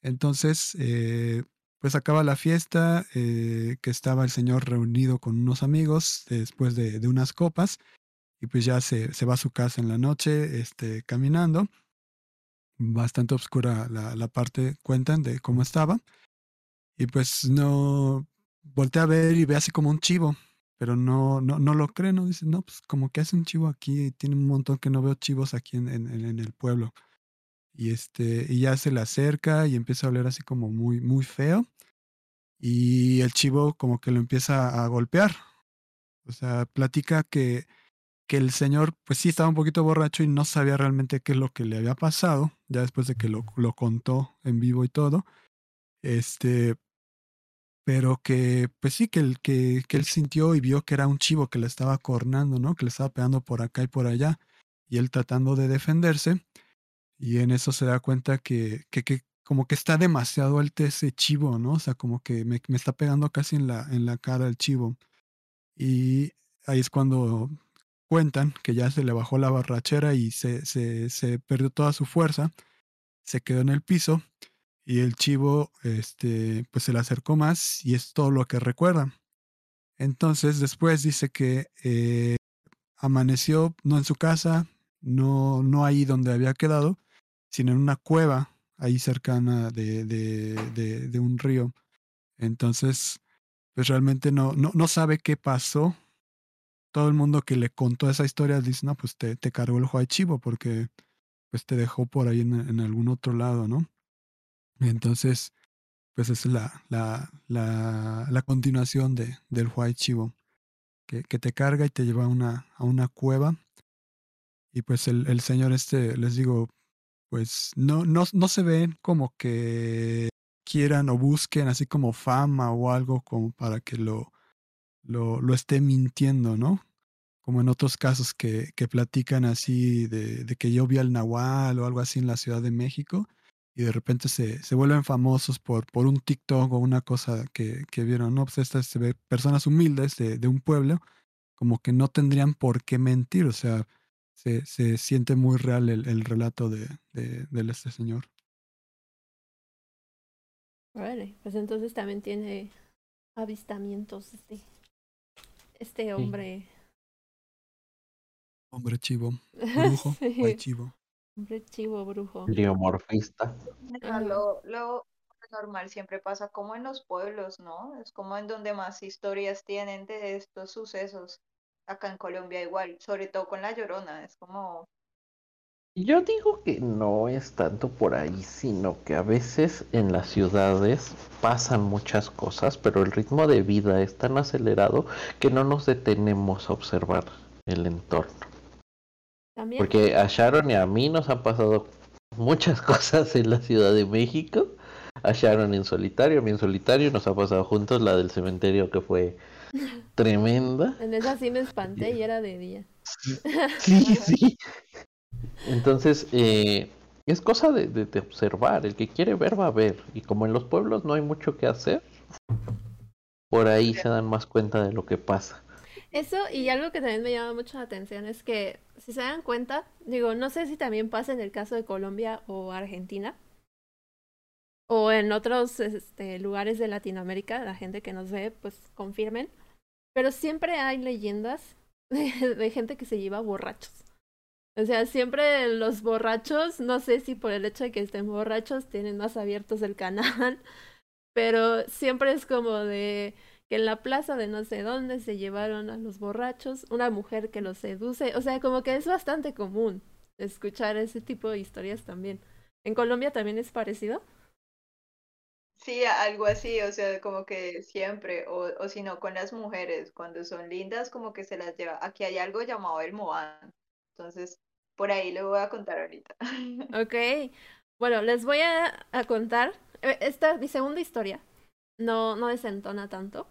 Entonces, eh, pues acaba la fiesta, eh, que estaba el señor reunido con unos amigos después de, unas copas. Y pues ya se, se, va a su casa en la noche, este, caminando. Bastante oscura la, parte, cuentan, de cómo estaba. Y pues no, voltea a ver y ve así como un chivo pero no, no, no lo cree, ¿no? Dice, no, pues como que hace un chivo aquí, tiene un montón que no veo chivos aquí en, en, el pueblo. Y este, y ya se le acerca y empieza a oler así como muy, muy feo. Y el chivo como que lo empieza a golpear. O sea, platica que, que el señor, pues sí estaba un poquito borracho y no sabía realmente qué es lo que le había pasado, ya después de que lo, lo contó en vivo y todo. Este, pero que pues sí, que, el, que, que él sintió y vio que era un chivo que le estaba cornando, ¿no? Que le estaba pegando por acá y por allá, y él tratando de defenderse, y en eso se da cuenta que, que, como que está demasiado alto ese chivo, ¿no? O sea, como que me, me, está pegando casi en la, en la cara el chivo. Y ahí es cuando cuentan que ya se le bajó la barrachera y se, se, se perdió toda su fuerza, se quedó en el piso y el chivo este pues se le acercó más y es todo lo que recuerda entonces después dice que eh, amaneció no en su casa no no ahí donde había quedado sino en una cueva ahí cercana de, de, de, un río. Entonces pues realmente no, no no sabe qué pasó. Todo el mundo que le contó esa historia dice no pues te, te cargó el juay chivo porque pues te dejó por ahí en, algún otro lado no entonces, pues es la, la, la, continuación de, del White Chivo, que, que, te carga y te lleva a una, a una cueva. Y pues el, el señor este, les digo, pues no, no, no se ven como que quieran o busquen así como fama o algo como para que lo, lo, lo esté mintiendo, ¿no? Como en otros casos que, que platican así de, de que yo vi al Nahual o algo así en la Ciudad de México y de repente se, se vuelven famosos por, por un TikTok o una cosa que, que vieron, ¿no? Pues estas se ve personas humildes de, de, un pueblo, como que no tendrían por qué mentir, o sea, se, se siente muy real el, el relato de, de, de, este señor. Vale, pues entonces también tiene avistamientos este, este hombre. Sí. Hombre chivo, brujo, sí. chivo. Hombre chivo brujo. Triomorfista. Lo, lo, normal siempre pasa como en los pueblos, ¿no? Es como en donde más historias tienen de estos sucesos. Acá en Colombia igual, sobre todo con La Llorona, es como Yo digo que no es tanto por ahí, sino que a veces en las ciudades pasan muchas cosas, pero el ritmo de vida es tan acelerado que no nos detenemos a observar el entorno. También. Porque a Sharon y a mí nos han pasado muchas cosas en la Ciudad de México. A Sharon en solitario, a mí en solitario, nos ha pasado juntos la del cementerio que fue tremenda. En esa sí me espanté y era de día. Sí, sí. Entonces, eh, es cosa de, de- de observar. El que quiere ver va a ver. Y como en los pueblos no hay mucho que hacer, por ahí se dan más cuenta de lo que pasa. Eso y algo que también me llama mucho la atención es que, si se dan cuenta, digo, no sé si también pasa en el caso de Colombia o Argentina, o en otros este, lugares de Latinoamérica, la gente que nos ve, pues confirmen, pero siempre hay leyendas de, gente que se lleva borrachos. O sea, siempre los borrachos, no sé si por el hecho de que estén borrachos, tienen más abiertos el canal, pero siempre es como de que en la plaza de no sé dónde se llevaron a los borrachos, una mujer que los seduce, o sea, como que es bastante común escuchar ese tipo de historias también. ¿En Colombia también es parecido? Sí, algo así, o sea, como que siempre, o, o si no, con las mujeres, cuando son lindas, como que se las lleva. Aquí hay algo llamado el Moan, entonces por ahí le voy a contar ahorita. Ok, bueno, les voy a, a contar, eh, esta mi segunda historia, no, no desentona tanto,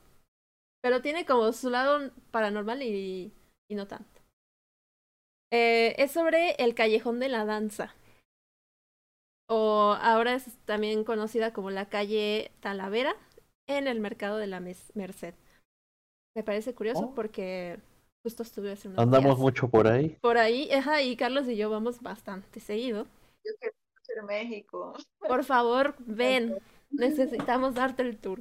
pero tiene como su lado paranormal y, y no tanto. Eh, es sobre el Callejón de la Danza. O ahora es también conocida como la calle Talavera en el mercado de la Mes- Merced. Me parece curioso Oh. porque justo estuve hace unos Andamos días mucho por ahí. por ahí, ajá, y Carlos y yo vamos bastante seguido. Yo quiero conocer México. Por favor, ven, necesitamos darte el tour.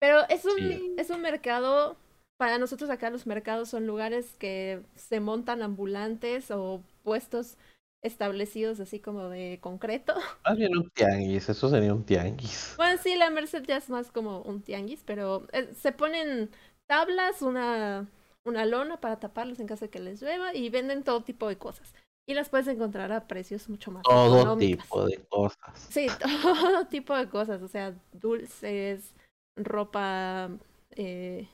Pero es un, Sí. es un mercado, para nosotros acá los mercados son lugares que se montan ambulantes o puestos establecidos así como de concreto. Más bien un tianguis, eso sería un tianguis. Bueno, sí, la Merced ya es más como un tianguis, pero eh, se ponen tablas, una, una lona para taparlos en caso de que les llueva y venden todo tipo de cosas. Y las puedes encontrar a precios mucho más Todo económicas. tipo de cosas. Sí, todo tipo de cosas, o sea, dulces, ropa eh,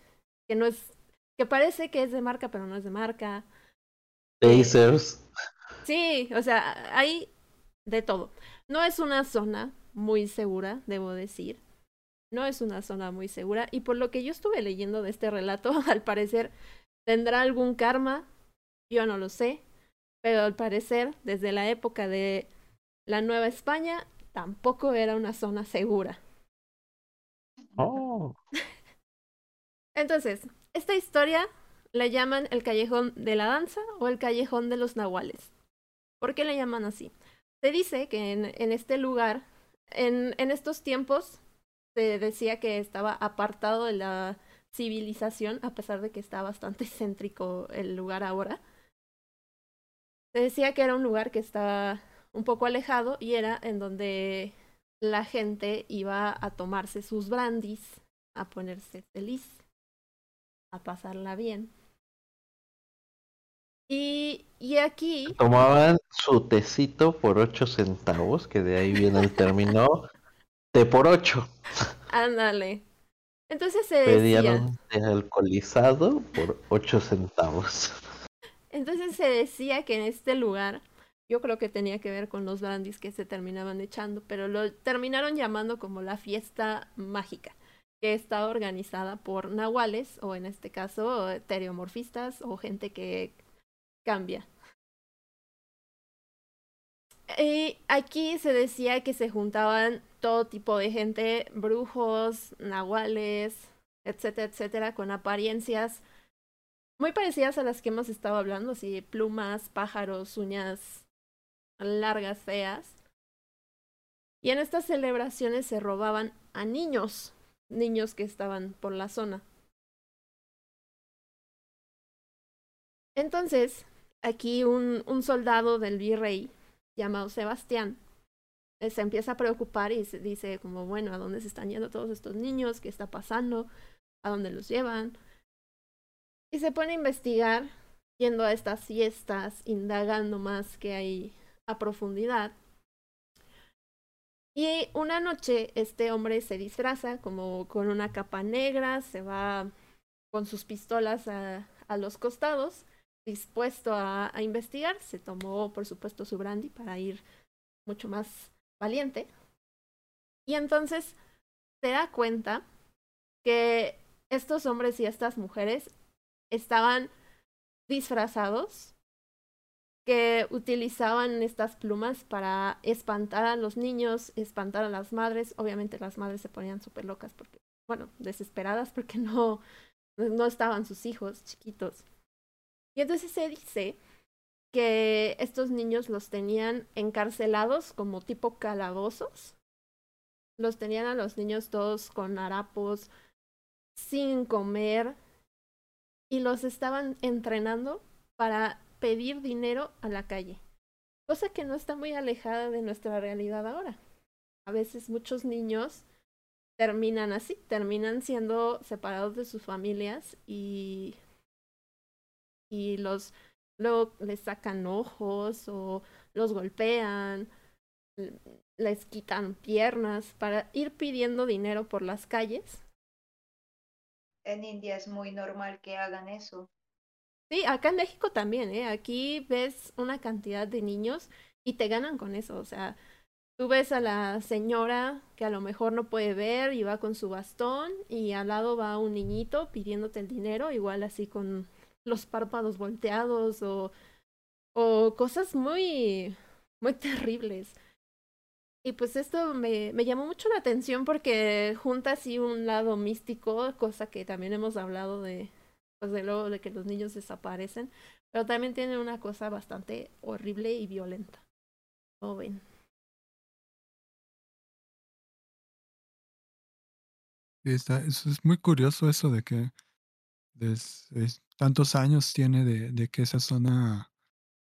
que no es, que parece que es de marca, pero no es de marca. Tasers. Sí, o sea, hay de todo. No es una zona muy segura, debo decir. No es una zona muy segura. Y por lo que yo estuve leyendo de este relato, al parecer tendrá algún karma. Yo no lo sé. Pero al parecer, desde la época de la Nueva España, tampoco era una zona segura. Oh, Entonces, esta historia la llaman el callejón de la danza o el callejón de los nahuales. ¿Por qué le llaman así? Se dice que en, este lugar, en, en estos tiempos, se decía que estaba apartado de la civilización, a pesar de que está bastante céntrico el lugar ahora. Se decía que era un lugar que estaba un poco alejado y era en donde la gente iba a tomarse sus brandis, a ponerse feliz, a pasarla bien. Y, y aquí, tomaban su tecito por 8 centavos, que de ahí viene el término té por 8. ándale. Entonces se Pedían decía, un té alcoholizado por 8 centavos. entonces se decía que en este lugar, yo creo que tenía que ver con los brandis que se terminaban echando, pero lo terminaron llamando como la fiesta mágica, que está organizada por nahuales, o en este caso, teriomorfistas, o gente que cambia. Y aquí se decía que se juntaban todo tipo de gente, brujos, nahuales, etcétera, etcétera, con apariencias muy parecidas a las que hemos estado hablando, así plumas, pájaros, uñas largas, feas. Y en estas celebraciones se robaban a niños, niños que estaban por la zona. Entonces, aquí un, un soldado del virrey llamado Sebastián eh, se empieza a preocupar y se dice como, bueno, ¿a dónde se están yendo todos estos niños? ¿Qué está pasando? ¿A dónde los llevan? Y se pone a investigar, yendo a estas fiestas, indagando más que hay a profundidad. Y una noche este hombre se disfraza como con una capa negra, se va con sus pistolas a, a los costados, dispuesto a, investigar. Se tomó, por supuesto, su brandy para ir mucho más valiente. Y entonces se da cuenta que estos hombres y estas mujeres estaban disfrazados, que utilizaban estas plumas para espantar a los niños, espantar a las madres. Obviamente las madres se ponían súper locas porque, bueno, desesperadas porque no, no estaban sus hijos chiquitos. Y entonces se dice que estos niños los tenían encarcelados como tipo calabozos. Los tenían a los niños todos con harapos, sin comer, y los estaban entrenando para pedir dinero a la calle, cosa que no está muy alejada de nuestra realidad ahora. A veces muchos niños terminan así, terminan siendo separados de sus familias y, y los luego les sacan ojos o los golpean, les quitan piernas para ir pidiendo dinero por las calles en India es muy normal que hagan eso. Sí, acá en México también, ¿eh? Aquí ves una cantidad de niños y te ganan con eso, o sea, tú ves a la señora que a lo mejor no puede ver y va con su bastón y al lado va un niñito pidiéndote el dinero, igual así con los párpados volteados o, o cosas muy, muy terribles. Y pues esto me, me llamó mucho la atención porque junta así un lado místico, cosa que también hemos hablado de, pues de de que los niños desaparecen, pero también tiene una cosa bastante horrible y violenta. ¿Cómo ven? Está, es, es muy curioso eso de que des, es, tantos años tiene de, de que esa zona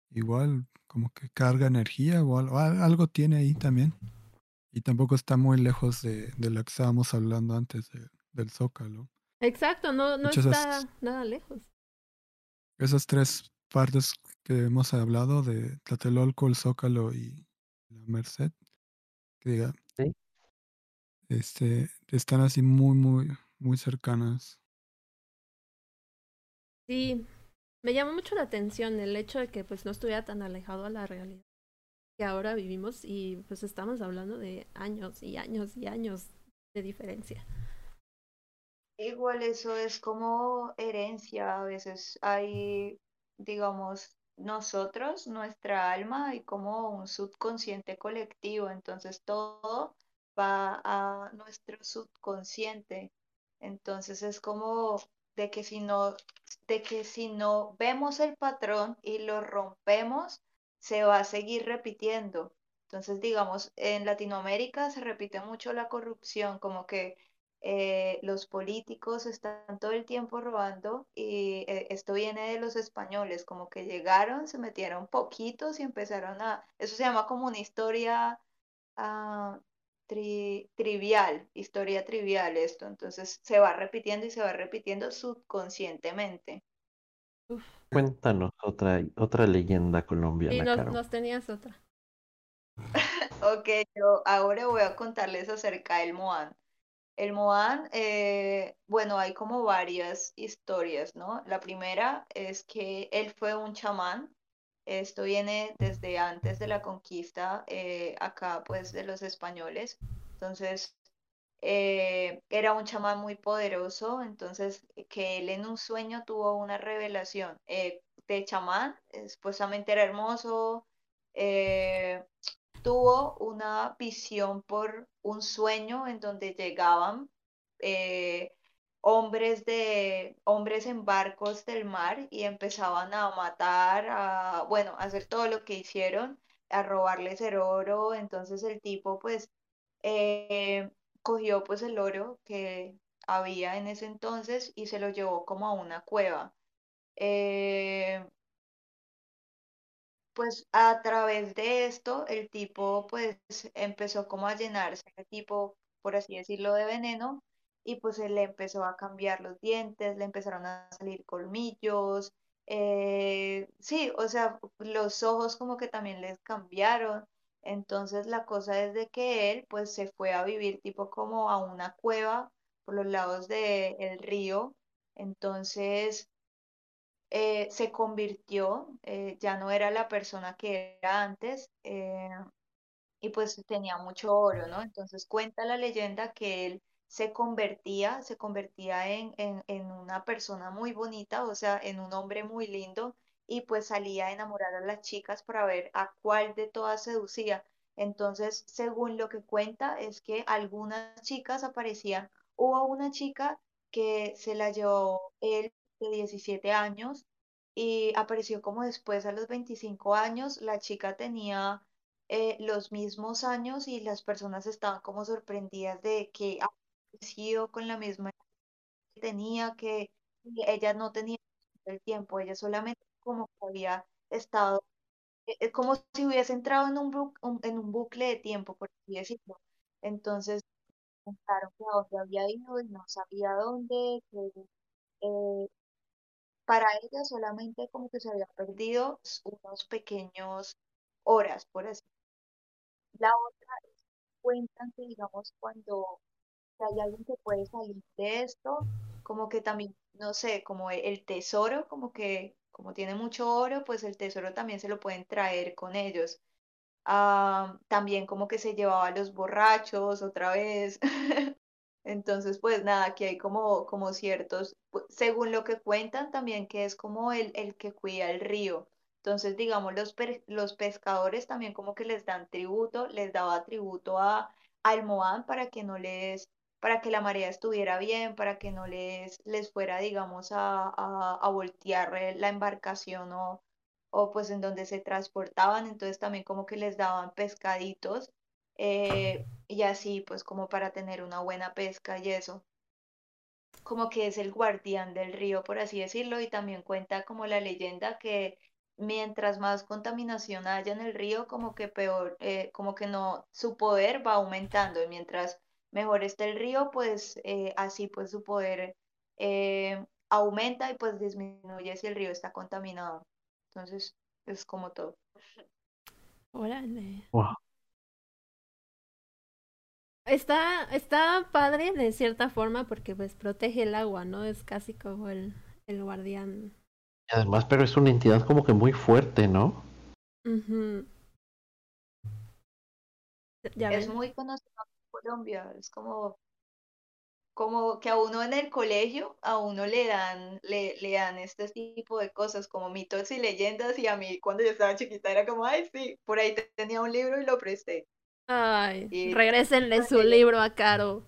igual como que carga energía o algo, algo tiene ahí también. Y tampoco está muy lejos de, de lo que estábamos hablando antes de, del Zócalo. Exacto, no, no está esas, nada lejos. Esas tres partes que hemos hablado de Tlatelolco, el Zócalo y la Merced, que diga, ¿Sí? este, están así muy, muy, muy cercanas. Sí, me llamó mucho la atención el hecho de que pues no estuviera tan alejado a la realidad que ahora vivimos y pues estamos hablando de años y años y años de diferencia. Igual eso es como herencia, a veces hay, digamos, nosotros, nuestra alma, hay como un subconsciente colectivo, entonces todo va a nuestro subconsciente. Entonces es como de que si no, de que si no vemos el patrón y lo rompemos, se va a seguir repitiendo. Entonces, digamos, en Latinoamérica se repite mucho la corrupción, como que eh, los políticos están todo el tiempo robando y eh, esto viene de los españoles, como que llegaron, se metieron poquitos y empezaron a, eso se llama como una historia uh, tri, trivial, historia trivial esto, entonces se va repitiendo y se va repitiendo subconscientemente. Uf. Cuéntanos otra, otra leyenda colombiana. Nos, Caro. nos tenías otra. ok, yo ahora voy a contarles acerca del Moan. El Moan, eh, bueno, hay como varias historias, ¿no? La primera es que él fue un chamán. Esto viene desde antes de la conquista eh, acá, pues, de los españoles. Entonces, eh, era un chamán muy poderoso, entonces que él en un sueño tuvo una revelación eh, de chamán, supuestamente era hermoso, eh, tuvo una visión por un sueño en donde llegaban eh, hombres de hombres en barcos del mar y empezaban a matar, a bueno, a hacer todo lo que hicieron, a robarles el oro, entonces el tipo pues eh, cogió pues el oro que había en ese entonces y se lo llevó como a una cueva. Eh, pues a través de esto el tipo pues empezó como a llenarse tipo, por así decirlo, de veneno y pues él le empezó a cambiar los dientes, le empezaron a salir colmillos, eh, sí, o sea, los ojos como que también les cambiaron. Entonces la cosa es de que él pues se fue a vivir tipo como a una cueva por los lados del río. Entonces eh, se convirtió, eh, ya no era la persona que era antes, eh, y pues tenía mucho oro, ¿no? Entonces cuenta la leyenda que él se convertía, se convertía en, en, en una persona muy bonita, o sea, en un hombre muy lindo, y pues salía a enamorar a las chicas para ver a cuál de todas seducía. Entonces, según lo que cuenta, es que algunas chicas aparecían. Hubo una chica que se la llevó él de 17 años y apareció como después a los 25 años. La chica tenía eh, los mismos años y las personas estaban como sorprendidas de que con la misma que tenía, que ella no tenía el tiempo, ella solamente como que había estado, eh, eh, como si hubiese entrado en un, en un bucle de tiempo, por así decirlo. Entonces, pensaron que había ido y no sabía dónde, que eh, para ella solamente como que se había perdido unos pequeños horas, por así. La otra cuentan que, digamos, cuando hay alguien que puede salir de esto, como que también, no sé, como e- el tesoro, como que, como tiene mucho oro, pues el tesoro también se lo pueden traer con ellos. Ah, también como que se llevaba a los borrachos otra vez. Entonces, pues nada, aquí hay como, como ciertos, según lo que cuentan también, que es como el, el que cuida el río. Entonces, digamos, los, los pescadores también como que les dan tributo, les daba tributo a, al Moán para que no les, para que la marea estuviera bien, para que no les, les fuera, digamos, a, a, a voltear eh, la embarcación o, o pues en donde se transportaban. Entonces también como que les daban pescaditos. eh, y así, pues como para tener una buena pesca y eso, como que es el guardián del río, por así decirlo, y también cuenta como la leyenda que mientras más contaminación haya en el río, como que peor, eh, como que no, su poder va aumentando, y mientras mejor esté el río, pues eh, así pues su poder eh, aumenta y pues disminuye si el río está contaminado. Entonces, es como todo. Órale. Wow. Está, está padre de cierta forma porque pues protege el agua, ¿no? Es casi como el, el guardián. Y además, pero es una entidad como que muy fuerte, ¿no? Ya Es ven. muy conocido Colombia, es como como que a uno en el colegio, a uno le dan, le, le dan este tipo de cosas como mitos y leyendas y a mí cuando yo estaba chiquita era como, ay, sí, por ahí te- tenía un libro y lo presté. Ay, Y pues, su libro a Caro.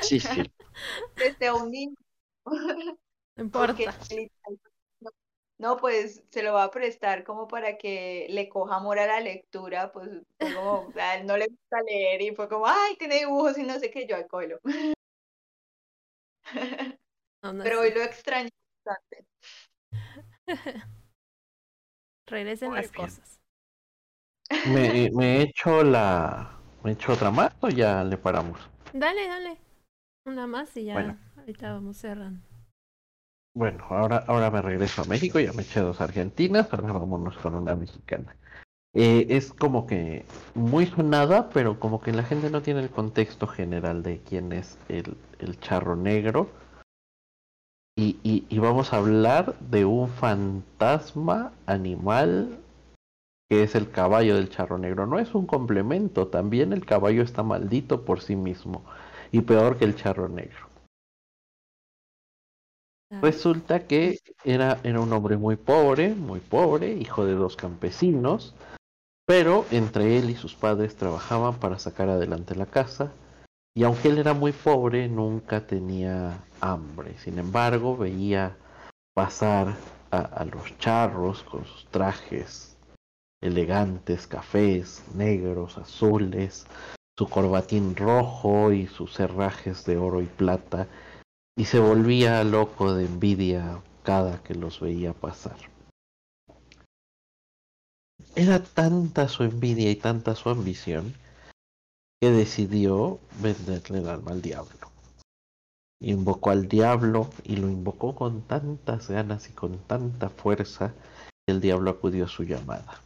Sí, sí. presté a un niño No importa. No, pues se lo va a prestar como para que le coja amor a la lectura, pues fue como, a él no le gusta leer y fue como, ay, tiene dibujos y no sé qué, yo al colo. Pero hoy lo extraño bastante. Regresen Muy las bien. cosas. ¿Me, me he hecho la... ¿Me he hecho otra más o ya le paramos? Dale, dale. Una más y ya. Bueno. Ahorita vamos cerrando. Bueno, ahora, ahora me regreso a México, ya me eché dos argentinas, ahora vámonos con una mexicana. Eh, es como que muy sonada, pero como que la gente no tiene el contexto general de quién es el, el charro negro. Y, y, y vamos a hablar de un fantasma animal que es el caballo del charro negro. No es un complemento, también el caballo está maldito por sí mismo y peor que el charro negro. Resulta que era, era un hombre muy pobre, muy pobre, hijo de dos campesinos, pero entre él y sus padres trabajaban para sacar adelante la casa, y aunque él era muy pobre, nunca tenía hambre. Sin embargo, veía pasar a, a los charros con sus trajes elegantes, cafés, negros, azules, su corbatín rojo y sus herrajes de oro y plata, y se volvía loco de envidia cada que los veía pasar. era tanta su envidia y tanta su ambición que decidió venderle el alma al diablo. Invocó al diablo y lo invocó con tantas ganas y con tanta fuerza que el diablo acudió a su llamada.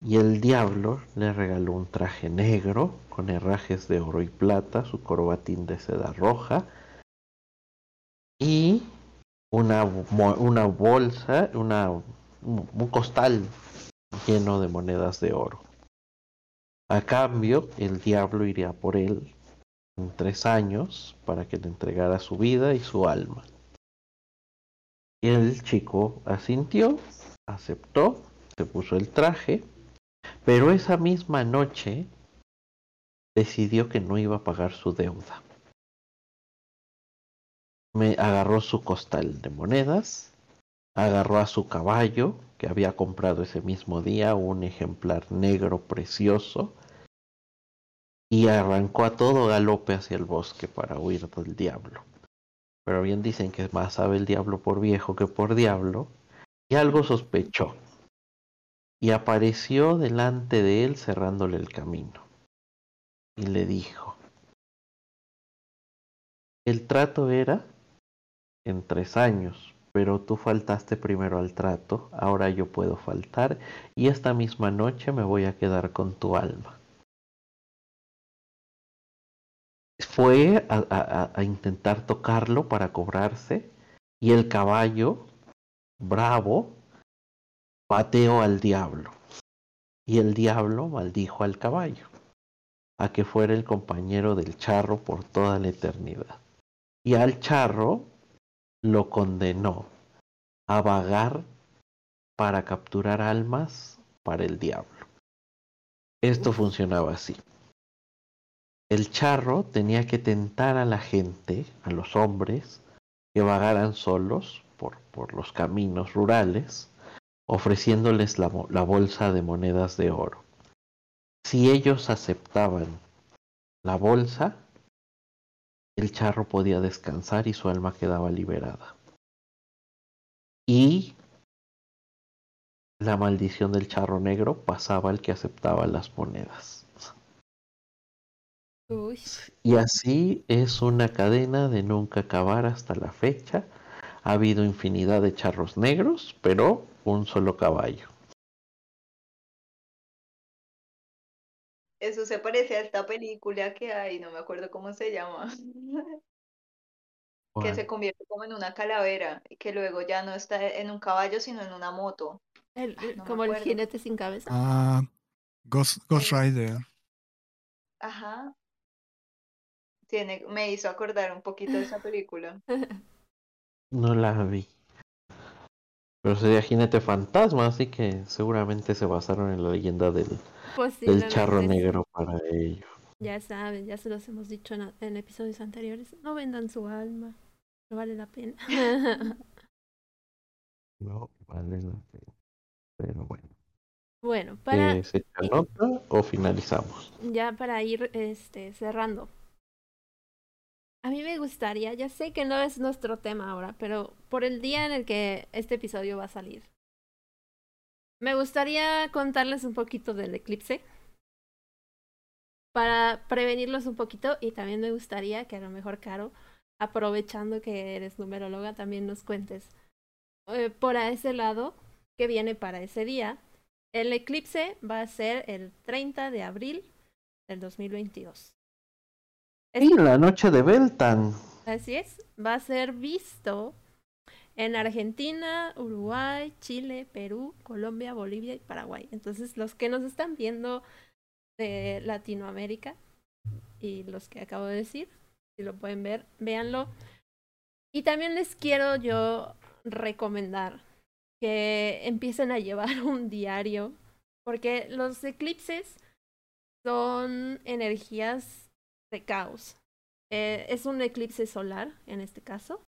Y el diablo le regaló un traje negro con herrajes de oro y plata, su corbatín de seda roja y una, una bolsa, una, un costal lleno de monedas de oro. A cambio, el diablo iría por él en tres años para que le entregara su vida y su alma. Y el chico asintió, aceptó, se puso el traje, pero esa misma noche decidió que no iba a pagar su deuda. Me agarró su costal de monedas, agarró a su caballo, que había comprado ese mismo día, un ejemplar negro precioso, y arrancó a todo galope hacia el bosque para huir del diablo. Pero bien dicen que más sabe el diablo por viejo que por diablo, y algo sospechó, y apareció delante de él cerrándole el camino, y le dijo, el trato era en tres años, pero tú faltaste primero al trato, ahora yo puedo faltar, y esta misma noche me voy a quedar con tu alma. fue a, intentar tocarlo para cobrarse y el caballo, bravo, pateó al diablo. Y el diablo maldijo al caballo, a que fuera el compañero del charro por toda la eternidad. Y al charro lo condenó a vagar para capturar almas para el diablo. Esto funcionaba así el charro tenía que tentar a la gente, a los hombres, que vagaran solos por, por los caminos rurales, ofreciéndoles la, la bolsa de monedas de oro. Si ellos aceptaban la bolsa, el charro podía descansar y su alma quedaba liberada. Y la maldición del charro negro pasaba al que aceptaba las monedas. Y así es una cadena de nunca acabar hasta la fecha. Ha habido infinidad de charros negros, pero un solo caballo. Eso se parece a esta película que hay, no me acuerdo cómo se llama. que se convierte como en una calavera y que luego ya no está en un caballo, sino en una moto. como el jinete sin cabeza. Ah, Ghost, Ghost Rider. Ajá, tiene, me hizo acordar un poquito de esa película. No la vi. Pero sería jinete fantasma, así que seguramente se basaron en la leyenda del, del charro negro para ello. Ya saben, ya se los hemos dicho en, en, episodios anteriores. No vendan su alma. No vale la pena. no vale la pena. Pero bueno. Bueno, para. ¿Se nota o finalizamos? Ya para ir este, cerrando. A mí me gustaría, ya sé que no es nuestro tema ahora, pero por el día en el que este episodio va a salir, me gustaría contarles un poquito del eclipse para prevenirlos un poquito y también me gustaría que a lo mejor, Caro, aprovechando que eres numeróloga, también nos cuentes eh, por a ese lado que viene para ese día. El eclipse va a ser el 30 de abril del 2022. Y la noche de Beltan. Así es, va a ser visto en Argentina, Uruguay, Chile, Perú, Colombia, Bolivia y Paraguay. Entonces, los que nos están viendo de Latinoamérica y los que acabo de decir, si lo pueden ver, véanlo. Y también les quiero yo recomendar que empiecen a llevar un diario, porque los eclipses son energías de caos. Eh, es un eclipse solar, en este caso.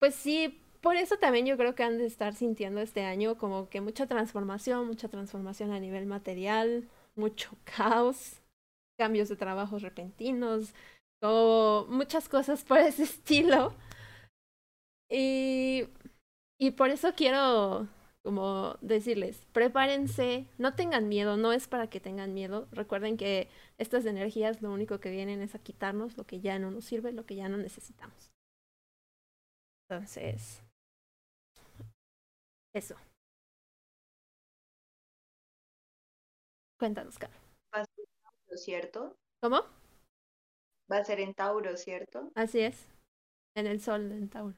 Pues sí, por eso también yo creo que han de estar sintiendo este año como que mucha transformación, mucha transformación a nivel material, mucho caos, cambios de trabajos repentinos, o muchas cosas por ese estilo. Y, y por eso quiero, como decirles, prepárense, no tengan miedo, no es para que tengan miedo. Recuerden que estas energías lo único que vienen es a quitarnos lo que ya no nos sirve, lo que ya no necesitamos. Entonces, eso. Cuéntanos, Carlos. Va a ser en Tauro, ¿cierto? ¿Cómo? Va a ser en Tauro, ¿cierto? Así es. En el sol de Tauro.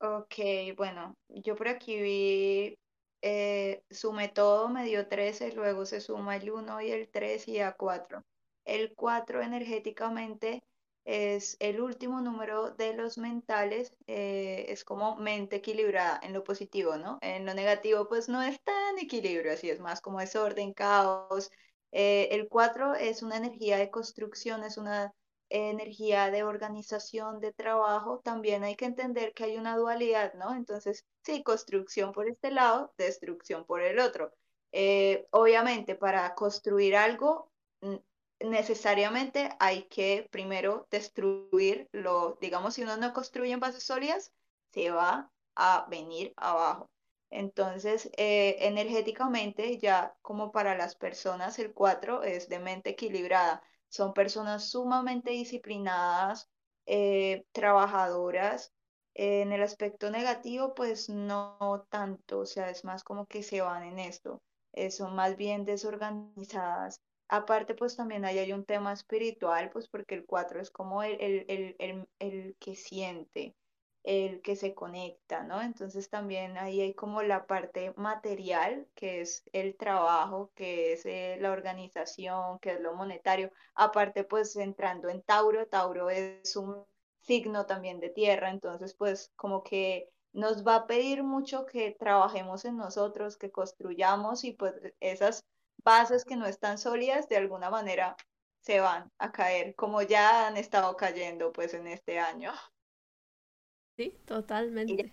Ok, bueno, yo por aquí vi eh, su método me dio 13, luego se suma el 1 y el 3 y a 4. El 4 energéticamente es el último número de los mentales, eh, es como mente equilibrada en lo positivo, ¿no? En lo negativo pues no es tan equilibrio, así es más como desorden, caos. Eh, el 4 es una energía de construcción, es una energía de organización, de trabajo, también hay que entender que hay una dualidad, ¿no? Entonces, sí, construcción por este lado, destrucción por el otro. Eh, obviamente, para construir algo, necesariamente hay que primero destruirlo. Digamos, si uno no construye en bases sólidas, se va a venir abajo. Entonces, eh, energéticamente, ya como para las personas, el 4 es de mente equilibrada son personas sumamente disciplinadas, eh, trabajadoras. en el aspecto negativo, pues no tanto, o sea, es más como que se van en esto, eh, son más bien desorganizadas. Aparte, pues también ahí hay un tema espiritual, pues porque el 4 es como el, el, el, el que siente, el que se conecta, ¿no? Entonces también ahí hay como la parte material, que es el trabajo, que es eh, la organización, que es lo monetario. Aparte, pues entrando en Tauro, Tauro es un signo también de tierra, entonces pues como que nos va a pedir mucho que trabajemos en nosotros, que construyamos y pues esas bases que no están sólidas de alguna manera se van a caer, como ya han estado cayendo pues en este año. Sí, totalmente.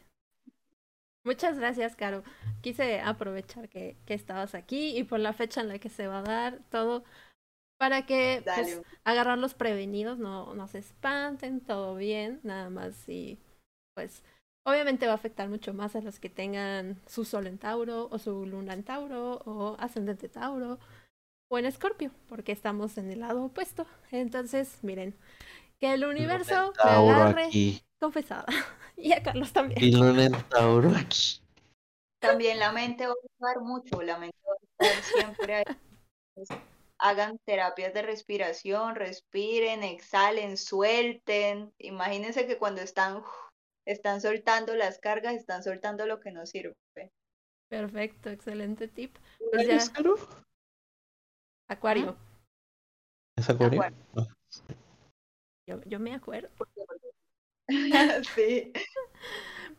Muchas gracias, Caro. Quise aprovechar que, que, estabas aquí y por la fecha en la que se va a dar todo para que pues, agarrar los prevenidos, no, no se espanten, todo bien, nada más y pues obviamente va a afectar mucho más a los que tengan su sol en Tauro o su luna en Tauro o ascendente Tauro o en Escorpio, porque estamos en el lado opuesto. Entonces, miren, que el universo me agarre confesada. Y a Carlos también. Y Tauro aquí. También la mente va a jugar mucho, la mente va a estar siempre ahí. Hagan terapias de respiración, respiren, exhalen, suelten. Imagínense que cuando están, están soltando las cargas, están soltando lo que no sirve. Perfecto, excelente tip. Pues Acuario. ¿Es Acuario? Ah, yo, yo me acuerdo. sí.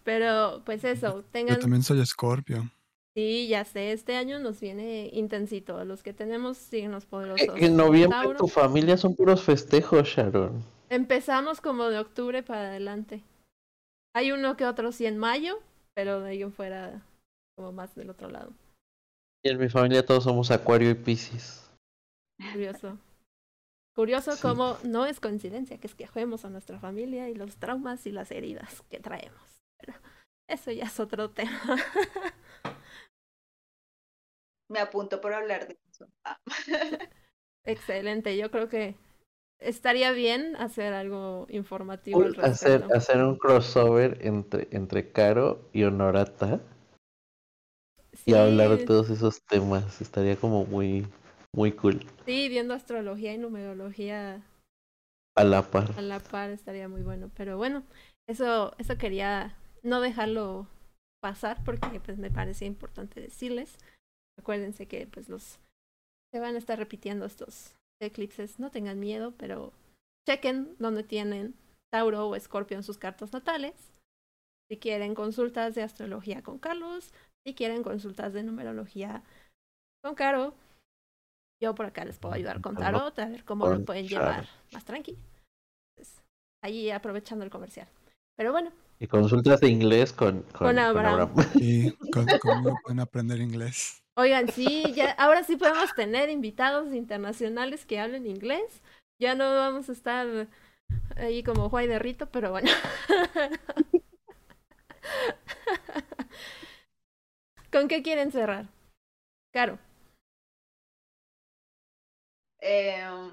Pero pues eso, tengan... Yo también soy Escorpio. Sí, ya sé, este año nos viene intensito. Los que tenemos signos poderosos. En noviembre tu familia son puros festejos, Sharon. Empezamos como de octubre para adelante. Hay uno que otro sí en mayo, pero de ahí en fuera como más del otro lado. Y en mi familia todos somos Acuario y Piscis. Curioso. Curioso como no es coincidencia que esquejemos a nuestra familia y los traumas y las heridas que traemos. Pero eso ya es otro tema. Me apunto por hablar de eso. Ah. Excelente, yo creo que estaría bien hacer algo informativo. hacer, hacer un crossover entre, entre Caro y Honorata y hablar de todos esos temas. Estaría como muy, muy cool. Sí, viendo astrología y numerología a la par. A la par estaría muy bueno. Pero bueno, eso, eso quería no dejarlo pasar porque pues me parecía importante decirles. Acuérdense que pues los se van a estar repitiendo estos eclipses. No tengan miedo, pero chequen dónde tienen Tauro o Escorpio en sus cartas natales. Si quieren consultas de astrología con Carlos, si quieren consultas de numerología con Caro, yo por acá les puedo ayudar con tarot, a ver cómo lo pueden llevar más tranqui. Pues, ahí aprovechando el comercial. Pero bueno. Y consultas de inglés con, con, Abraham. Y con, cómo pueden aprender inglés. Oigan, sí, ya, ahora sí podemos tener invitados internacionales que hablen inglés. Ya no vamos a estar ahí como Juay de Rito, pero bueno. ¿Con qué quieren cerrar? Caro. Em,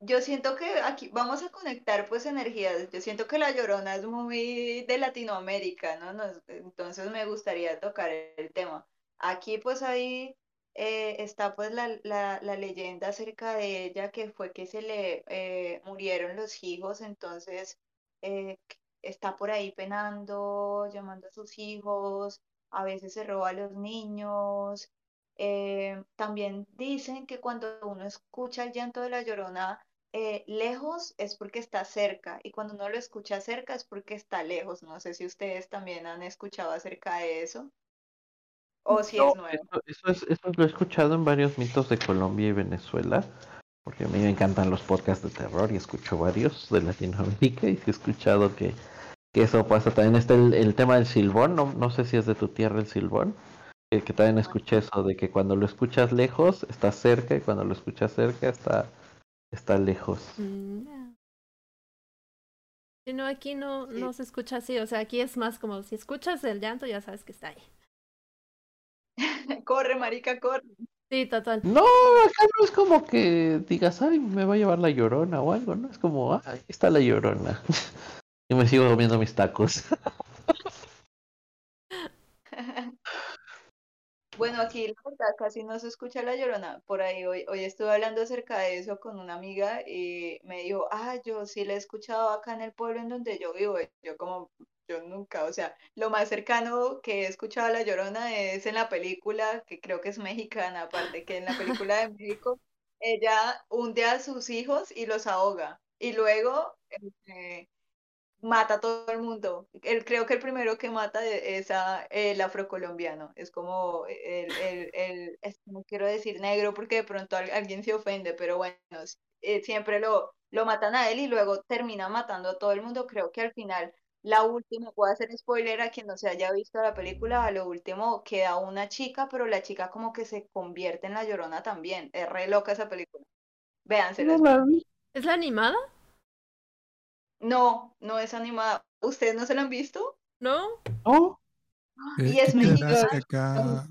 yo siento que aquí vamos a conectar pues energías. Yo siento que La Llorona es muy de Latinoamérica, ¿no? Nos- entonces me gustaría tocar el tema. Aquí pues ahí eh, está pues la, la, la leyenda acerca de ella que fue que se le eh, murieron los hijos, entonces eh, está por ahí penando, llamando a sus hijos, a veces se roba a los niños. Eh, también dicen que cuando uno escucha el llanto de la Llorona eh, lejos es porque está cerca y cuando uno lo escucha cerca es porque está lejos. No sé si ustedes también han escuchado acerca de eso o si No, es nuevo. eso, eso es, eso lo he escuchado en varios mitos de Colombia y Venezuela, porque a mí me encantan los podcasts de terror y escucho varios de Latinoamérica y he escuchado que, que eso pasa. También está el, el tema del silbón, no, no sé si es de tu tierra el silbón, que, que también escuché eso, de que cuando lo escuchas lejos está cerca y cuando lo escuchas cerca está, está lejos. Mm, no, aquí no, Sí. no se escucha así. O sea, aquí es más como si escuchas el llanto, ya sabes que está ahí. Corre, marica, corre. Sí, total. No, acá no es como que digas, ay, me va a llevar la llorona o algo, ¿no? Es como, "Ah, ahí está la llorona. y me sigo comiendo mis tacos. Bueno, aquí la verdad casi no se escucha la llorona. Por ahí hoy, hoy estuve hablando acerca de eso con una amiga y me dijo, ah, yo sí la he escuchado acá en el pueblo en donde yo vivo. Yo como, yo nunca, o sea, lo más cercano que he escuchado a la llorona es en la película, que creo que es mexicana, aparte que en la película de México, ella hunde a sus hijos y los ahoga. Y luego, este, mata a todo el mundo. Él, creo que el primero que mata e- es a el afrocolombiano. Es como el, el, el- es- no quiero decir negro porque de pronto al- alguien se ofende, pero bueno, eh, siempre lo, lo matan a él y luego termina matando a todo el mundo. Creo que al final, la última, puedo hacer spoiler a quien no se haya visto la película, a lo último queda una chica, pero la chica como que se convierte en la llorona también. Es re loca esa película. Véansela. No. ¿Es la animada? No, no es animada. ¿Ustedes no se la han visto? ¿No? No. Eh, Y es ¿qué creerás mexicana. que acá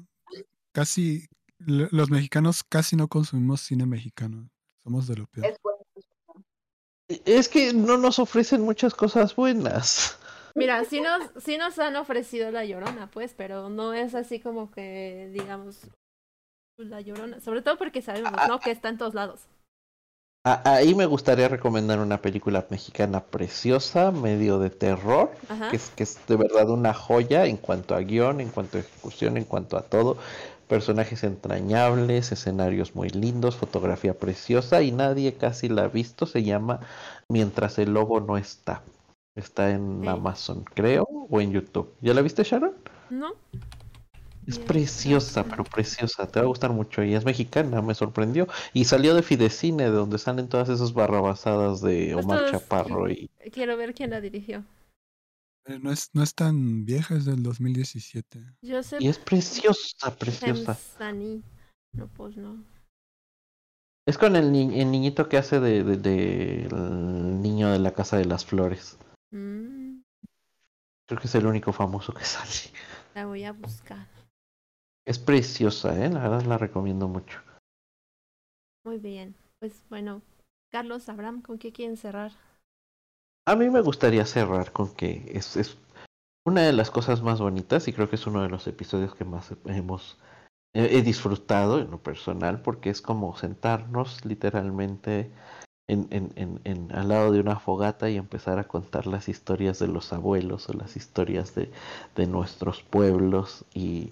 casi lo- los mexicanos casi no consumimos cine mexicano. Somos de lo peor. Es bueno. Es que no nos ofrecen muchas cosas buenas. Mira, sí nos, sí nos han ofrecido la llorona, pues, pero no es así como que, digamos, la llorona. Sobre todo porque sabemos, ¿no? Que está en todos lados. Ahí me gustaría recomendar una película mexicana preciosa, medio de terror, que es, que es de verdad una joya en cuanto a guion, en cuanto a ejecución, en cuanto a todo. Personajes entrañables, escenarios muy lindos, fotografía preciosa y nadie casi la ha visto. Se llama Mientras el lobo no está. Está en. Amazon, creo, o en YouTube. ¿Ya la viste, Sharon? ¿No? Es preciosa, pero preciosa. Te va a gustar mucho. Y es mexicana, me sorprendió. Y salió de Fidecine, de donde salen todas esas barrabasadas de Pues Omar Chaparro. Y Quiero ver quién la dirigió. Eh, No es, no es tan vieja, es del 2017. Joseph Y es preciosa, preciosa. Hemsani. No, pues no. Es con el, ni- el niñito que hace de, de- de- el niño de la Casa de las Flores. Mm, Creo que es el único famoso que sale. la voy a buscar. Es preciosa, ¿eh? La verdad la recomiendo mucho. Muy bien. Pues bueno, Carlos, Abraham, ¿con qué quieren cerrar? A mí me gustaría cerrar con que es, es una de las cosas más bonitas y creo que es uno de los episodios que más hemos he he disfrutado en lo personal porque es como sentarnos literalmente en, en, en, en- al lado de una fogata y empezar a contar las historias de los abuelos o las historias de, de nuestros pueblos y,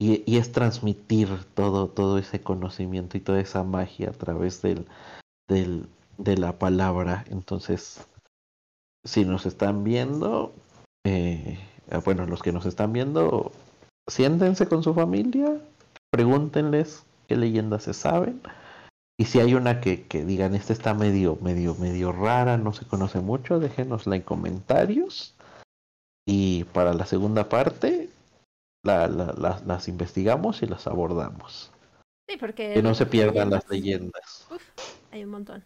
y, es transmitir todo, todo ese conocimiento y toda esa magia a través del, del, de la palabra. Entonces, si nos están viendo, eh, ah, bueno, los que nos están viendo, siéntense con su familia, pregúntenles qué leyendas se saben. Y si hay una que, que digan, esta está medio, medio, medio rara, no se conoce mucho, déjenosla en comentarios. Y para la segunda parte, la- la- la- las investigamos y las abordamos. Sí, porque... Que no se pierdan las leyendas, leyendas. Uf, hay un montón.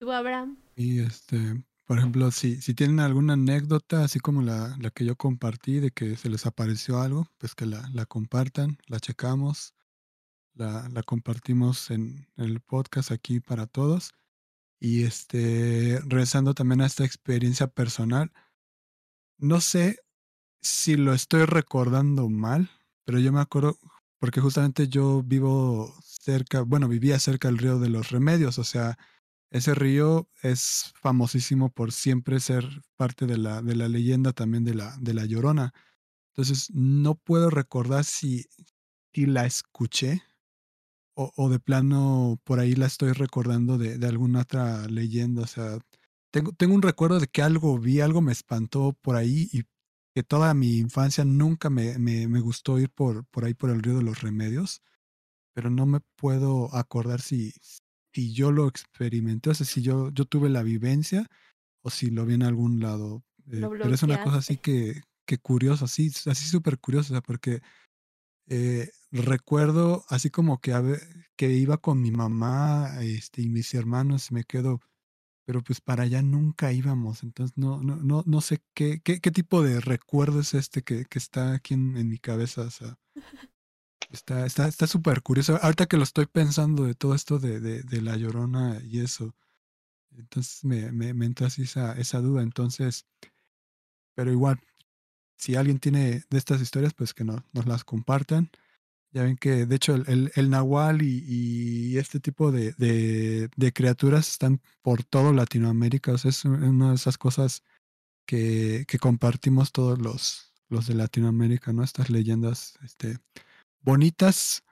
¿Tú, Abraham? Y este, Por ejemplo, si, si tienen alguna anécdota, así como la, la que yo compartí, de que se les apareció algo, pues que la, la compartan, la checamos, la, la compartimos en, en el podcast aquí para todos. Y este, regresando también a esta experiencia personal, no sé si lo estoy recordando mal, pero yo me acuerdo, porque justamente yo vivo cerca, bueno, vivía cerca del río de los remedios, o sea, ese río es famosísimo por siempre ser parte de la, de la leyenda también de la, de la Llorona. Entonces, no puedo recordar si, si la escuché o, de plano por ahí la estoy recordando de, de alguna otra leyenda. O sea, tengo, tengo un recuerdo de que algo vi, algo me espantó por ahí y que toda mi infancia nunca me, me, me gustó ir por, por ahí por el río de los remedios, pero no me puedo acordar si, si yo lo experimenté, o sea, si yo, yo tuve la vivencia o si lo vi en algún lado. Eh, pero es una cosa así que, que curiosa, así, así súper curiosa, porque eh, recuerdo así como que, que iba con mi mamá este, y mis hermanos y me quedo, pero pues para allá nunca íbamos, entonces no, no, no, no sé qué, qué, qué tipo de recuerdo es este que, que está aquí en, en mi cabeza, está, está, está súper curioso. Ahorita que lo estoy pensando de todo esto de, de, de La Llorona y eso, entonces me, me, me entra así esa, esa duda, entonces, pero igual, si alguien tiene de estas historias, pues que no, nos las compartan. Ya ven que, de hecho, el, el, nahual y, este tipo de, de, de criaturas están por todo Latinoamérica. O sea, es una de esas cosas que, que compartimos todos los, los de Latinoamérica, ¿no? Estas leyendas este, bonitas,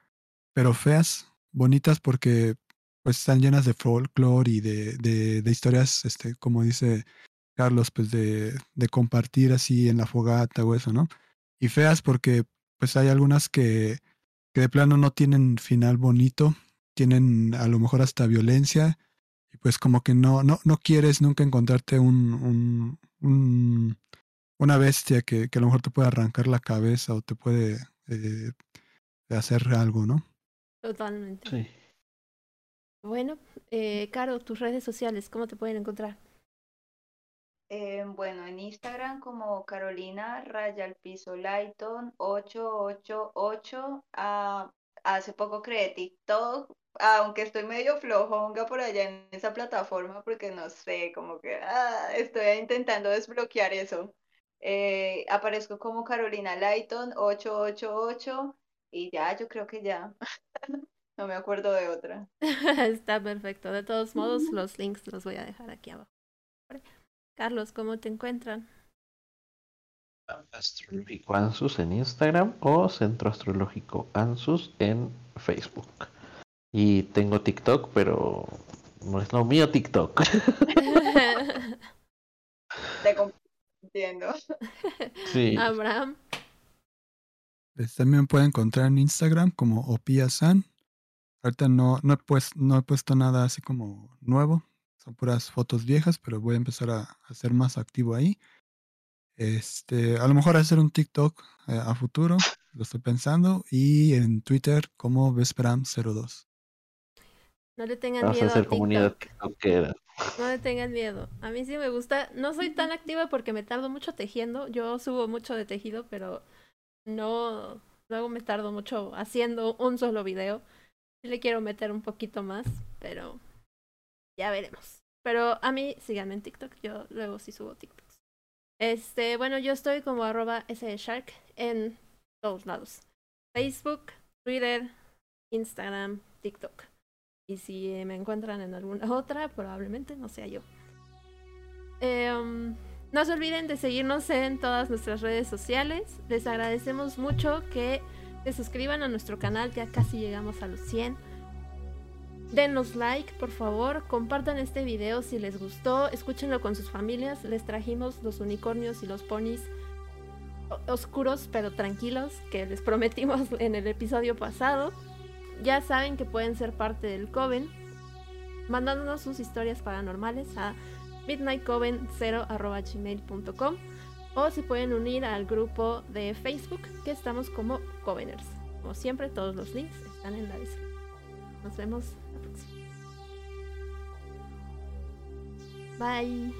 pero feas. Bonitas porque pues están llenas de folclore y de, de, de historias, este, como dice Carlos, pues de, de compartir así en la fogata o eso, ¿no? Y feas porque pues hay algunas que, que de plano no tienen final bonito, tienen a lo mejor hasta violencia, y pues como que no, no, no quieres nunca encontrarte un, un, un- una bestia que, que a lo mejor te puede arrancar la cabeza o te puede eh, hacer algo, ¿no? Totalmente. Sí. Bueno, eh, Caro, tus redes sociales, ¿cómo te pueden encontrar? Eh, bueno, en Instagram como Carolina Raya al Piso Lighton 888. Ah, hace poco creé TikTok, aunque estoy medio flojonga por allá en esa plataforma porque no sé, como que ah, estoy intentando desbloquear eso. Eh, aparezco como Carolina Lighton 888 y ya, yo creo que ya. No me acuerdo de otra. Está perfecto. De todos modos, los links los voy a dejar aquí abajo. Carlos, ¿cómo te encuentran? Astrológico Ansus en Instagram o Centro Astrológico Ansus en Facebook. Y tengo TikTok, pero no es lo mío TikTok. Te entiendo. Sí. Abraham, Pues también pueden encontrar en Instagram como Opia-san. Ahorita no, no, he pues, no he puesto nada así como nuevo. Son puras fotos viejas, pero voy a empezar a, a ser más activo ahí. Este, a lo mejor hacer un TikTok eh, a futuro, lo estoy pensando. Y en Twitter como Vesperam02. no le tengan miedo a hacer comunidad tiktokera. No le tengan miedo. A mí sí me gusta. No soy tan activa porque me tardo mucho tejiendo. Yo subo mucho de tejido, pero no. Luego me tardo mucho haciendo un solo video. Sí le quiero meter un poquito más, pero ya veremos. Pero a mí síganme en TikTok. Yo luego sí subo TikToks. Este, bueno, yo estoy como arroba shark en todos lados. Facebook, Twitter, Instagram, TikTok. Y si me encuentran en alguna otra, probablemente no sea yo. Em, no se olviden de seguirnos en todas nuestras redes sociales. Les agradecemos mucho que se suscriban a nuestro canal, ya casi llegamos a los 100. Denos like, por favor. Compartan este video si les gustó. Escúchenlo con sus familias. Les trajimos los unicornios y los ponis oscuros pero tranquilos que les prometimos en el episodio pasado. Ya saben que pueden ser parte del Coven mandándonos sus historias paranormales a midnightcoven0.gmail.com o si pueden unir al grupo de Facebook que estamos como Coveners. Como siempre, todos los links están en la descripción. Nos vemos Bye.